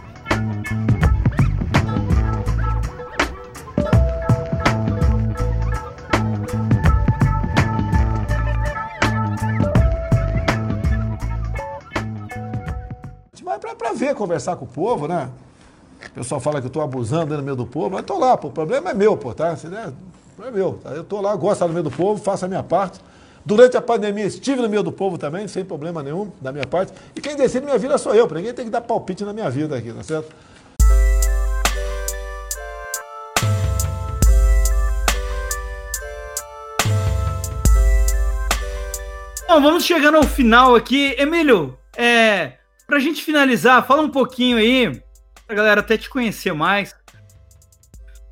Para ver, conversar com o povo, né? O pessoal fala que eu estou abusando no meio do povo, mas estou lá, pô, o problema é meu, pô, tá? É, é meu. Tá? Eu estou lá, gosto estar no meio do povo, faço a minha parte. Durante a pandemia estive no meio do povo também, sem problema nenhum, da minha parte. E quem decide minha vida sou eu, para ninguém tem que dar palpite na minha vida aqui, tá certo? Bom, vamos chegando ao final aqui. Emílio, é, pra gente finalizar, fala um pouquinho aí, pra galera até te conhecer mais.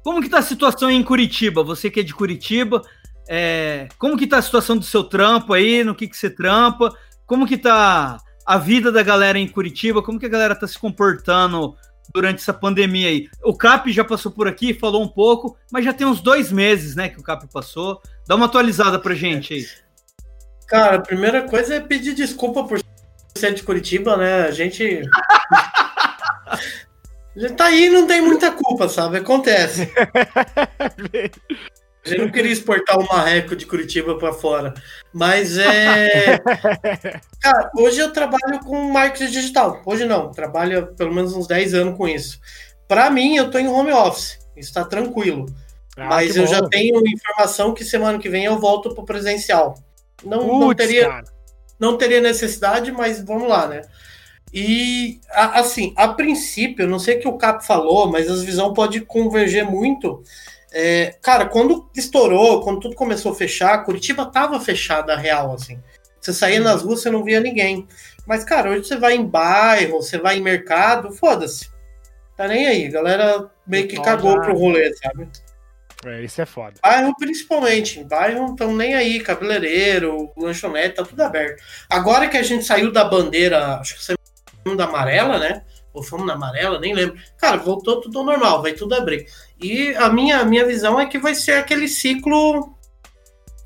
Como que tá a situação aí em Curitiba? Você que é de Curitiba, é, como que tá a situação do seu trampo aí? No que que você trampa? Como que tá a vida da galera em Curitiba? Como que a galera tá se comportando durante essa pandemia aí? O Cap já passou por aqui, falou um pouco, mas já tem uns dois meses, né, que o Cap passou. Dá uma atualizada pra gente aí. Cara, a primeira coisa é pedir desculpa por ser de Curitiba, né? A gente. Tá aí não tem muita culpa, sabe? Acontece. A gente não queria exportar o marreco de Curitiba para fora. Mas é. Cara, hoje eu trabalho com marketing digital. Hoje não, trabalho pelo menos uns 10 anos com isso. Para mim, eu tô em home office. Isso tá tranquilo. Ah, Mas eu bom. já tenho informação que semana que vem eu volto pro presencial. Não, Puts, não teria não teria necessidade, mas vamos lá, né? E assim, a princípio, não sei o que o Cap falou, mas as visão pode converger muito. É, cara, quando estourou, quando tudo começou a fechar, Curitiba tava fechada real, assim. Você saía nas ruas, você não via ninguém. Mas, cara, hoje você vai em bairro, você vai em mercado, foda-se. Tá nem aí, galera meio que cagou pro rolê, sabe? É, isso é foda. Bairro, principalmente. Bairro não estão nem aí. Cabeleireiro, lanchonete, tá tudo aberto. Agora que a gente saiu da bandeira, acho que saiu da amarela, né? Ou fomos na amarela, nem lembro. Cara, voltou tudo ao normal, vai tudo abrir. E a minha, a minha visão é que vai ser aquele ciclo.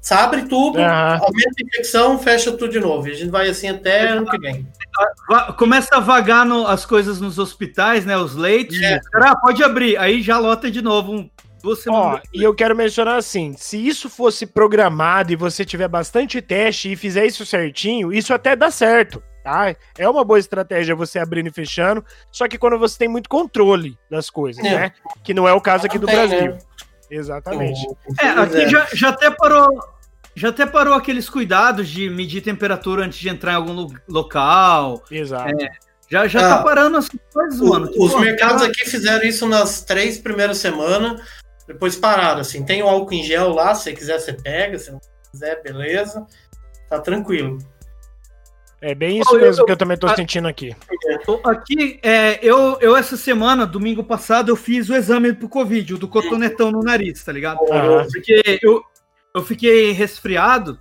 Se abre tudo, uhum. aumenta a infecção, fecha tudo de novo. A gente vai assim até ano que vem. Começa a vagar no, as coisas nos hospitais, né? Os leitos. É. Pode abrir. Aí já lota de novo um você Ó, e eu quero mencionar assim: se isso fosse programado e você tiver bastante teste e fizer isso certinho, isso até dá certo. Tá? É uma boa estratégia você abrindo e fechando, só que quando você tem muito controle das coisas, é. né? Que não é o caso aqui do Brasil. Né? Exatamente. É, aqui já, já até parou. Já até parou aqueles cuidados de medir temperatura antes de entrar em algum local. Exato. É, já, já tá ah, tá parando as coisas, mano. Os mercados aqui fizeram isso nas três primeiras semanas. Depois pararam, assim. Tem o álcool em gel lá, se você quiser, você pega. Se não quiser, beleza. Tá tranquilo. É bem isso mesmo eu, que eu também tô a, sentindo aqui. Aqui, é, eu, eu essa semana, domingo passado, eu fiz o exame pro Covid, o do cotonetão no nariz, tá ligado? Ah. Porque eu, eu fiquei resfriado,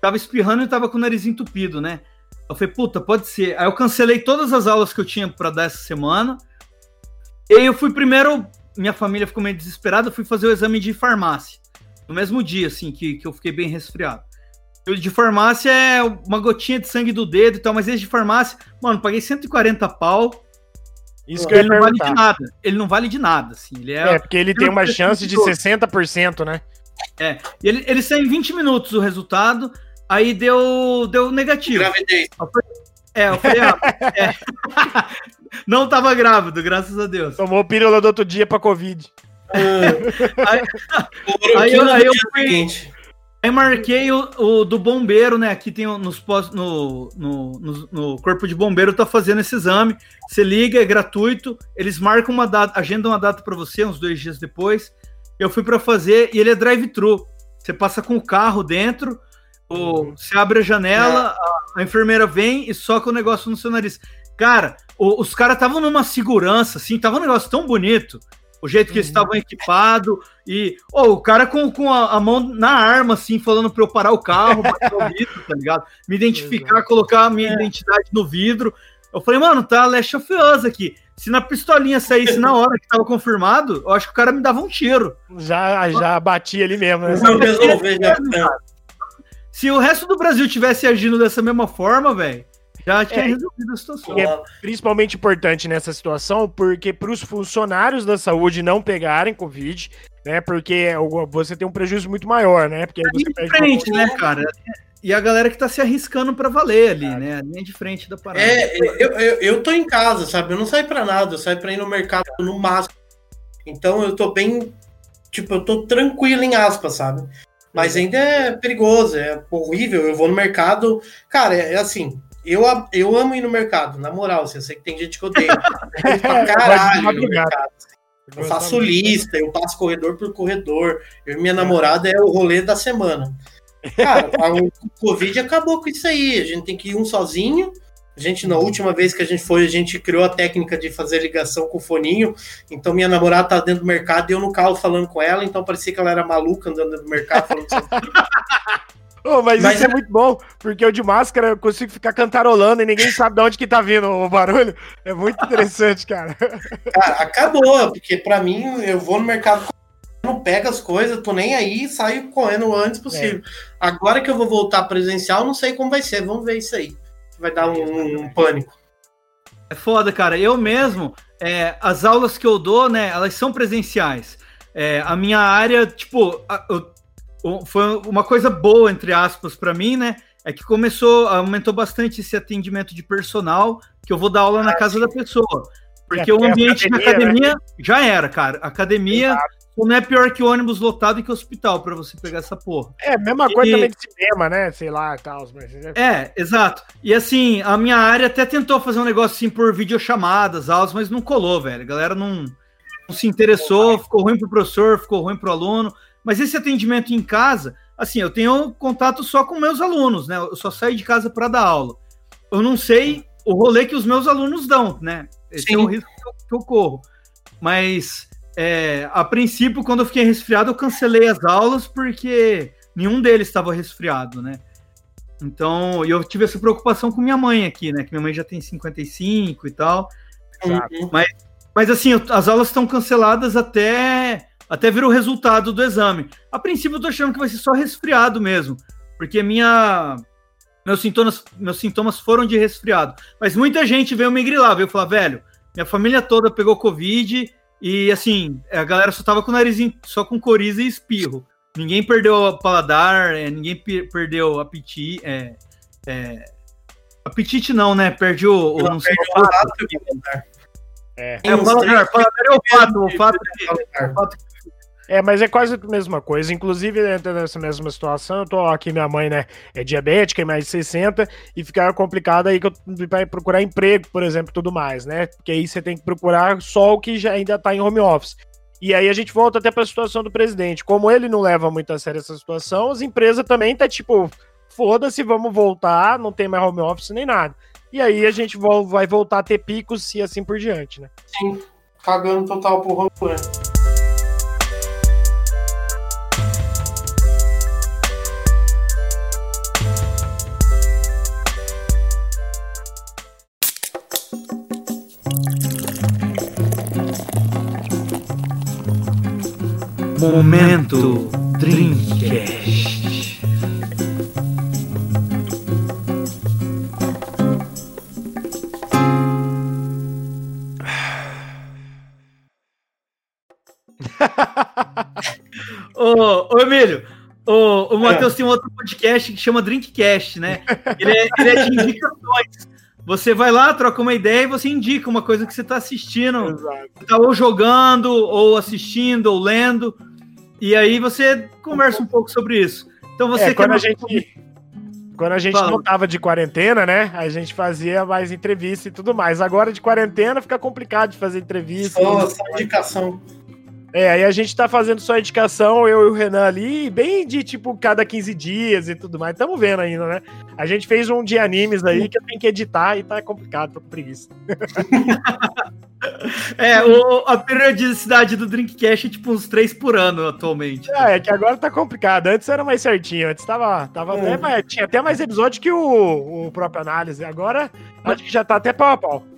tava espirrando e tava com o nariz entupido, né? Eu falei, puta, pode ser. Aí eu cancelei todas as aulas que eu tinha para dar essa semana. E aí eu fui primeiro minha família ficou meio desesperada, eu fui fazer o exame de farmácia. No mesmo dia, assim, que, que eu fiquei bem resfriado. O de farmácia é uma gotinha de sangue do dedo e tal, mas esse de farmácia, mano, paguei 140 pau. Isso que ele não vale de nada. Ele não vale de nada, assim. Ele é, é porque ele tem uma chance de 60%, né? É. E ele, ele saiu em 20 minutos o resultado, aí deu, deu negativo. Gravidez. É, eu falei, ah, é. Não tava grávido, graças a Deus. Tomou pílula do outro dia pra Covid. Uh, aí, aí, eu, aí eu fui. Aí marquei o, o, do bombeiro, né? Aqui tem nos pós, no, no, no, no, corpo de bombeiro, tá fazendo esse exame. Você liga, é gratuito. Eles marcam uma data, agendam uma data para você, uns dois dias depois. Eu fui para fazer e ele é drive-thru. Você passa com o carro dentro, o, você abre a janela, a, a enfermeira vem e soca o negócio no seu nariz. Cara, o, os caras estavam numa segurança, assim, tava um negócio tão bonito. O jeito que eles uhum. estavam equipados. E oh, o cara com, com a, a, mão na arma, assim, falando para eu parar o carro, bater o vidro, tá ligado? Me identificar, colocar a minha é. identidade no vidro. Eu falei, mano, tá Last of Us aqui. Se na pistolinha saísse na hora que tava confirmado, eu acho que o cara me dava um tiro. Já, já bati ali mesmo. Né? Se o resto do Brasil tivesse agindo dessa mesma forma, velho, já tinha é, resolvido a situação. É principalmente importante nessa situação, porque para os funcionários da saúde não pegarem Covid, né? Porque você tem um prejuízo muito maior, né? Porque aí você é frente, né, cara? E a galera que tá se arriscando para valer ali, cara. né? A linha de frente da parada. É, eu, eu, eu tô em casa, sabe? Eu não saio para nada, eu saio para ir no mercado no máximo. Então eu tô bem. Tipo, eu tô tranquilo em aspas, sabe? Mas ainda é perigoso, é horrível. Eu vou no mercado. Cara, é, é assim. Eu, eu amo ir no mercado, na moral. Assim, eu sei que tem gente que odeia. pra caralho no mercado. Eu faço lista, eu passo corredor por corredor. Eu e minha namorada é o rolê da semana. Cara, o Covid acabou com isso aí. A gente tem que ir um sozinho. A gente, na última vez que a gente foi, a gente criou a técnica de fazer ligação com o foninho. Então, minha namorada tá dentro do mercado e eu no carro falando com ela. Então, parecia que ela era maluca andando dentro do mercado falando Oh, mas, mas, isso é muito bom, porque eu de máscara eu consigo ficar cantarolando e ninguém sabe de onde que tá vindo o barulho. É muito interessante, cara. Cara, acabou, porque para mim eu vou no mercado não pego as coisas, tô nem aí, saio correndo o antes possível. É. Agora que eu vou voltar presencial, não sei como vai ser, vamos ver isso aí. Vai dar um, um pânico. É foda, cara. Eu mesmo, é, as aulas que eu dou, né, elas são presenciais. É, a minha área, tipo, eu foi uma coisa boa, entre aspas, para mim, né? É que começou, aumentou bastante esse atendimento de personal, que eu vou dar aula ah, na casa sim. da pessoa. Porque é, o ambiente na academia né? já era, cara. Academia Exato. Não é pior que ônibus lotado e que hospital para você pegar essa porra. É, mesma coisa e... também de cinema, né? Sei lá, tal. Mas... É, exato. E assim, a minha área até tentou fazer um negócio assim por videochamadas, aulas, mas não colou, velho. A galera não, não se interessou, ficou ruim pro professor, ficou ruim pro aluno. Mas esse atendimento em casa, assim, eu tenho contato só com meus alunos, né? Eu só saio de casa para dar aula. Eu não sei o rolê que os meus alunos dão, né? Esse Sim. é o risco que eu, que eu corro. Mas, é, a princípio, quando eu fiquei resfriado, eu cancelei as aulas porque nenhum deles estava resfriado, né? Então, eu tive essa preocupação com minha mãe aqui, né? Que minha mãe já tem 55 e tal. Uhum. Mas, mas, assim, as aulas estão canceladas até até ver o resultado do exame. A princípio eu tô achando que vai ser só resfriado mesmo, porque minha meus sintomas, meus sintomas foram de resfriado. Mas muita gente veio me grilar, veio falar, velho, minha família toda pegou Covid e assim, a galera só tava com o nariz só com coriza e espirro. Ninguém perdeu o paladar, é, ninguém perdeu apetite. É, é, apetite não, né? Perde o. Não, não sei o olfato. É, é o paladar, paladar é o olfato, o olfato, o olfato é, mas é quase a mesma coisa. Inclusive, dentro dessa mesma situação, eu tô aqui, minha mãe, né, é diabética, é mais de 60, e fica complicado aí que eu vai procurar emprego, por exemplo, tudo mais, né? Porque aí você tem que procurar só o que já ainda tá em home office. E aí a gente volta até para a situação do presidente. Como ele não leva muito a sério essa situação, as empresas também tá tipo, foda-se, vamos voltar, não tem mais home office nem nada. E aí a gente vai voltar a ter picos e assim por diante, né? Sim, cagando total pro home? Momento Dreamcast. ô, ô, Emílio, o, o Matheus é. tem um outro podcast que chama Drinkcast, né? Ele é, ele é de indicações. Você vai lá, troca uma ideia e você indica uma coisa que você está assistindo. Exato. Tá ou jogando, ou assistindo, ou lendo. E aí você conversa um pouco sobre isso. Então você é, quando a gente quando a gente Fala. não tava de quarentena, né? A gente fazia mais entrevista e tudo mais. Agora de quarentena fica complicado de fazer entrevista. Só, só indicação. É, aí a gente tá fazendo só indicação, eu e o Renan ali, bem de tipo cada 15 dias e tudo mais. Tamo vendo ainda, né? A gente fez um de animes aí que eu tenho que editar e tá complicado, tô com preguiça. é, o, a periodicidade do Drinkcast é tipo uns três por ano atualmente. É, é que agora tá complicado. Antes era mais certinho, antes tava, tava é. até mais, tinha até mais episódio que o, o próprio análise. Agora acho que já tá até pau a pau.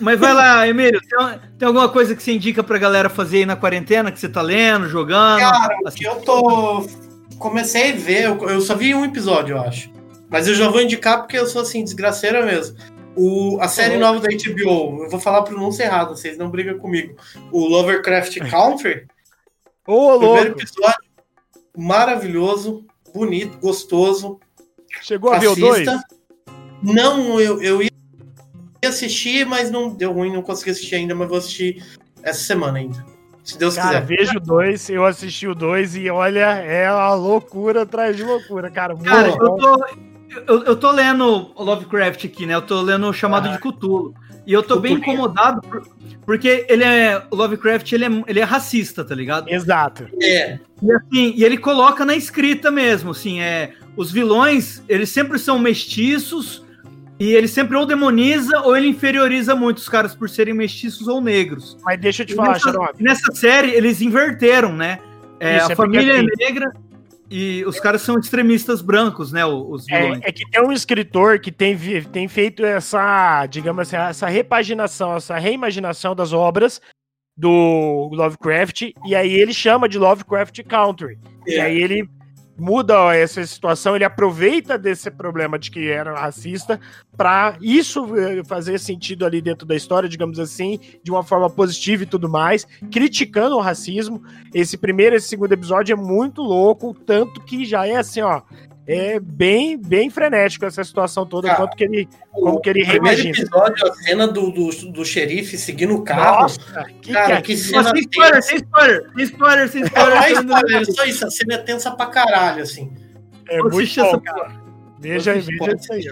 Mas vai lá, Emílio, tem, tem, alguma coisa que você indica pra galera fazer aí na quarentena, que você tá lendo, jogando? Cara, assim? eu tô. Comecei a ver, eu, eu, só vi um episódio, eu acho. Mas eu já vou indicar porque eu sou assim, desgraceira mesmo. O, a série nova da HBO, eu vou falar a pronúncia errada, vocês não brigam comigo. O Lovercraft Country. Ô, oh, Primeiro episódio, maravilhoso, bonito, gostoso. Chegou a ver o 2? Não, eu, eu ia assistir, mas não deu ruim, não consegui assistir ainda, mas vou assistir essa semana ainda. Se Deus cara, quiser. vejo dois, eu assisti o dois e olha, é uma loucura atrás de loucura, cara. Cara, eu tô, eu, eu tô lendo Lovecraft aqui, né? Eu tô lendo o chamado ah. de Cthulhu. E eu tô bem incomodado por, porque ele é. O Lovecraft ele é, ele é racista, tá ligado? Exato. É. E, assim, e ele coloca na escrita mesmo, assim, é. Os vilões, eles sempre são mestiços e ele sempre ou demoniza ou ele inferioriza muito os caras por serem mestiços ou negros. Mas deixa eu te falar, nessa, nessa série, eles inverteram, né? É, Isso, a é família é negra e os caras são extremistas brancos, né? Os é, vilões. É, é, que tem um escritor que tem, tem feito essa, digamos assim, essa repaginação, essa reimaginação das obras do Lovecraft, e aí ele chama de Lovecraft Country. É. E aí ele muda essa situação, ele aproveita desse problema de que era racista para isso eh, fazer sentido ali dentro da história, digamos assim, de uma forma positiva e tudo mais, criticando o racismo. Esse primeiro e esse segundo episódio é muito louco, tanto que já é assim, ó, é bem, bem frenético essa situação toda, Cara, enquanto que ele, como que ele reimagina. episódio, a cena do, do, do xerife seguindo o carro. Nossa, que, cara, que, que cena sem spoiler, sem spoiler, sem spoiler, sem spoiler. Não, spoiler, só isso, a cena é tensa pra caralho, assim. É muito bom, cara. Veja, veja isso aí.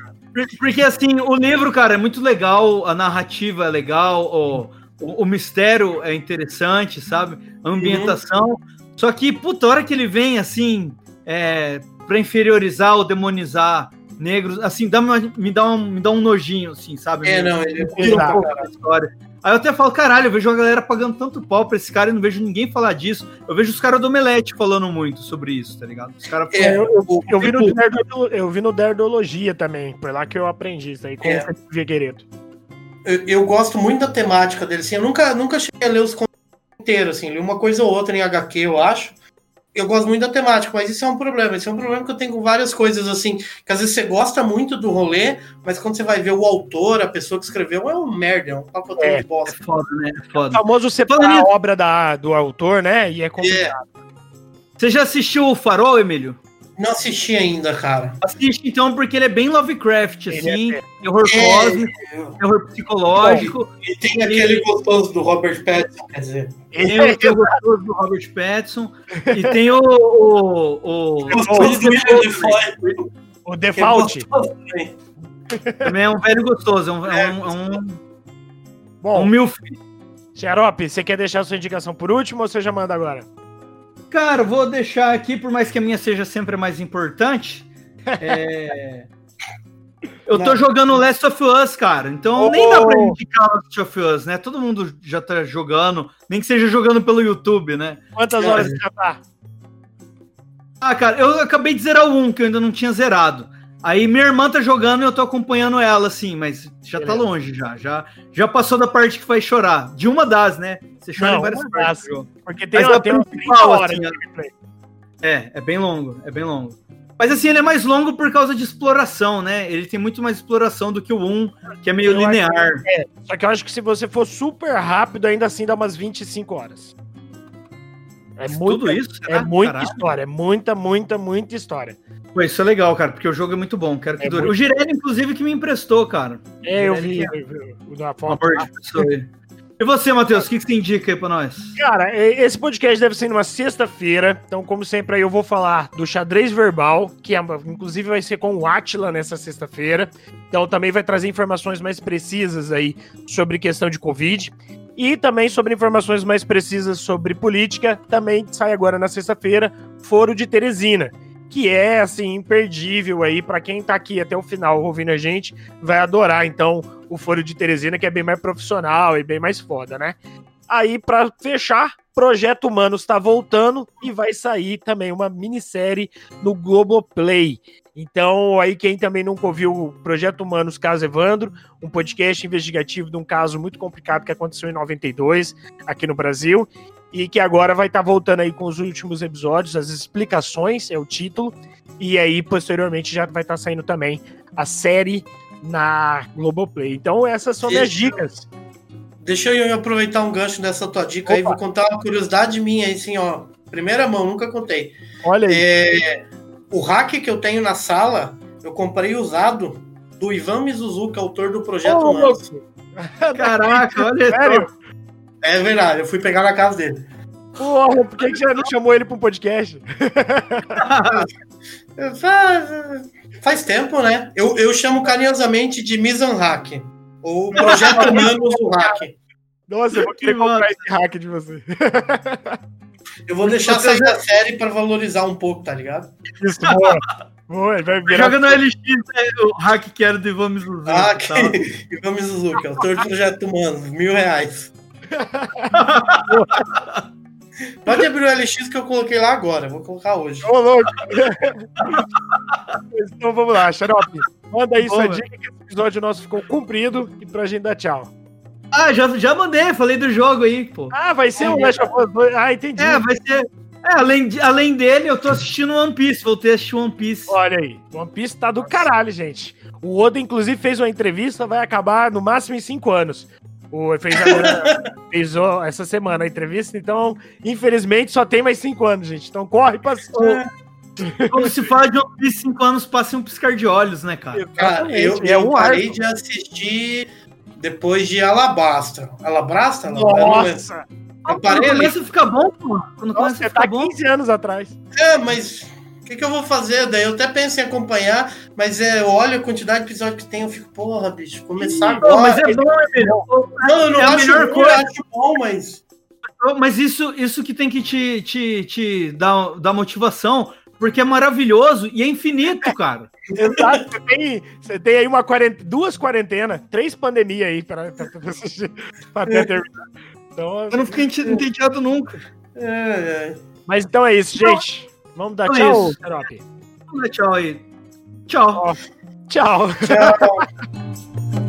Porque, assim, o livro, cara, é muito legal, a narrativa é legal, o, o, o mistério é interessante, sabe? A ambientação. Uhum. Só que, puta, a hora que ele vem, assim, é, para inferiorizar ou demonizar negros, assim, dá, me, dá um, me dá um nojinho, assim, sabe? É, não, ele é um pouco da história. Aí eu até falo, caralho, eu vejo a galera pagando tanto pau pra esse cara e não vejo ninguém falar disso. Eu vejo os caras do Omelete falando muito sobre isso, tá ligado? Os caras é, eu, eu, eu, vi no eu vi no Derdologia também, foi lá que eu aprendi isso aí, com é. o Figueiredo. Eu, eu gosto muito da temática dele, assim, eu nunca, nunca cheguei a ler os contos inteiros, assim, li uma coisa ou outra em HQ, eu acho, eu gosto muito da temática, mas isso é um problema. Isso é um problema que eu tenho com várias coisas, assim, que às vezes você gosta muito do rolê, mas quando você vai ver o autor, a pessoa que escreveu, é um merda, é um papo é, de bosta. É foda, né? É foda. É famoso separar a obra da, do autor, né? E é complicado. É. Você já assistiu o Farol, Emílio? Não assisti ainda, cara. Assiste então, porque ele é bem Lovecraft, assim. É, terror é, cósmico, terror psicológico. Bom, e tem aquele gostoso do Robert Pattinson, quer dizer. Tem o, gostoso do Robert Pattinson. e tem o. O, o, o, o, o Default. Também é um velho gostoso. É um. É um, é um Bom, um milf. Xarope, você quer deixar a sua indicação por último ou você já manda agora? Cara, vou deixar aqui, por mais que a minha seja sempre a mais importante. É... Eu tô jogando Last of Us, cara. Então oh. nem dá pra indicar Last of Us, né? Todo mundo já tá jogando, nem que seja jogando pelo YouTube, né? Quantas é. horas já tá? Ah, cara, eu acabei de zerar o 1, que eu ainda não tinha zerado. Aí minha irmã tá jogando e eu tô acompanhando ela, assim, mas já tá longe já. Já, já passou da parte que faz chorar. De uma das, né? Você chora não, em várias partes. Porque tem, uma, tem uma assim, É, é bem longo, é bem longo. Mas assim, ele é mais longo por causa de exploração, né? Ele tem muito mais exploração do que o 1, que é meio eu linear. Que, é, só que eu acho que se você for super rápido, ainda assim dá umas 25 horas. É muito Tudo isso? É muita Caralho. história, é muita, muita, muita história. Pô, isso é legal, cara, porque o jogo é muito bom. Quero que é dure. Muito... O Girelli, inclusive, que me emprestou, cara. É, eu vi. É... O da foto. E você, Matheus, o que, que você indica aí pra nós? Cara, esse podcast deve ser numa sexta-feira. Então, como sempre, aí eu vou falar do xadrez verbal, que é, inclusive vai ser com o Atila nessa sexta-feira. Então, também vai trazer informações mais precisas aí sobre questão de Covid. E também sobre informações mais precisas sobre política, também sai agora na sexta-feira, Foro de Teresina que é assim imperdível aí para quem tá aqui até o final ouvindo a gente, vai adorar então o Foro de Teresina, que é bem mais profissional e bem mais foda, né? Aí para fechar, Projeto Humanos está voltando e vai sair também uma minissérie no Globoplay. Então, aí quem também nunca ouviu o Projeto Humanos Caso Evandro, um podcast investigativo de um caso muito complicado que aconteceu em 92 aqui no Brasil e que agora vai estar tá voltando aí com os últimos episódios, as explicações é o título, e aí posteriormente já vai estar tá saindo também a série na Globoplay. Então essas são minhas dicas. Deixa eu aproveitar um gancho dessa tua dica Opa. aí, vou contar uma curiosidade minha, assim, ó, primeira mão, nunca contei. Olha aí. É, o hack que eu tenho na sala, eu comprei usado do Ivan Mizuzuki, autor do Projeto oh, Caraca, olha Sério? É verdade, eu fui pegar na casa dele. Porra, por que, que você não chamou ele pra um podcast? faz, faz tempo, né? Eu, eu chamo carinhosamente de Misan Hack. Ou Projeto Manos do Hack. Nossa, eu vou querer comprar esse hack de você. Eu vou deixar sair da série pra valorizar um pouco, tá ligado? Isso, boa. boa vai virar... Joga no LX é, o hack que era do Ivan Mizuzuki. Hack tá? Ivan Mizuzuki, autor do Projeto Mano, mil reais. Pode abrir o LX que eu coloquei lá agora. Vou colocar hoje. Ô, louco! então vamos lá, Xarope. Manda aí sua dica que esse episódio nosso ficou cumprido e pra gente dar tchau. Ah, já, já mandei, falei do jogo aí, pô. Ah, vai ser o Last of Us 2. Ah, entendi. É, vai ser. É, além, de, além dele, eu tô assistindo One Piece, voltei a assistir One Piece. Olha aí, One Piece tá do caralho, gente. O Oda, inclusive, fez uma entrevista, vai acabar no máximo em 5 anos. O, fez, agora, fez essa semana a entrevista, então, infelizmente, só tem mais 5 anos, gente. Então corre pra. Como se fala de One Piece 5 anos, passe um piscar de olhos, né, cara? Cara, eu, é eu um parei de assistir depois de Alabasta. Alabasta? Nossa! Eu parei Quando começa a ficar bom, pô. Quando Nossa, começa a ficar tá bom. 15 anos atrás. É, mas o que, que, eu vou fazer? Daí eu até penso em acompanhar, mas é, eu olho a quantidade de episódios que tem, eu fico, porra, bicho, começar agora. Mas é bom, é melhor. Não, eu não é acho, melhor coisa. acho bom, mas. Mas isso, isso que tem que te, te, te dar, dar motivação, porque é maravilhoso e é infinito, cara. Exato. Você tem, você tem aí uma duas quarentenas, três pandemias aí para assistir até é. terminar. Então, eu não fiquei entediado nunca. É, é. Mas então é isso, gente. Vamos dar então tchau, Xarope. Vamos dar tchau aí. Tchau. Oh. Tchau. Tchau.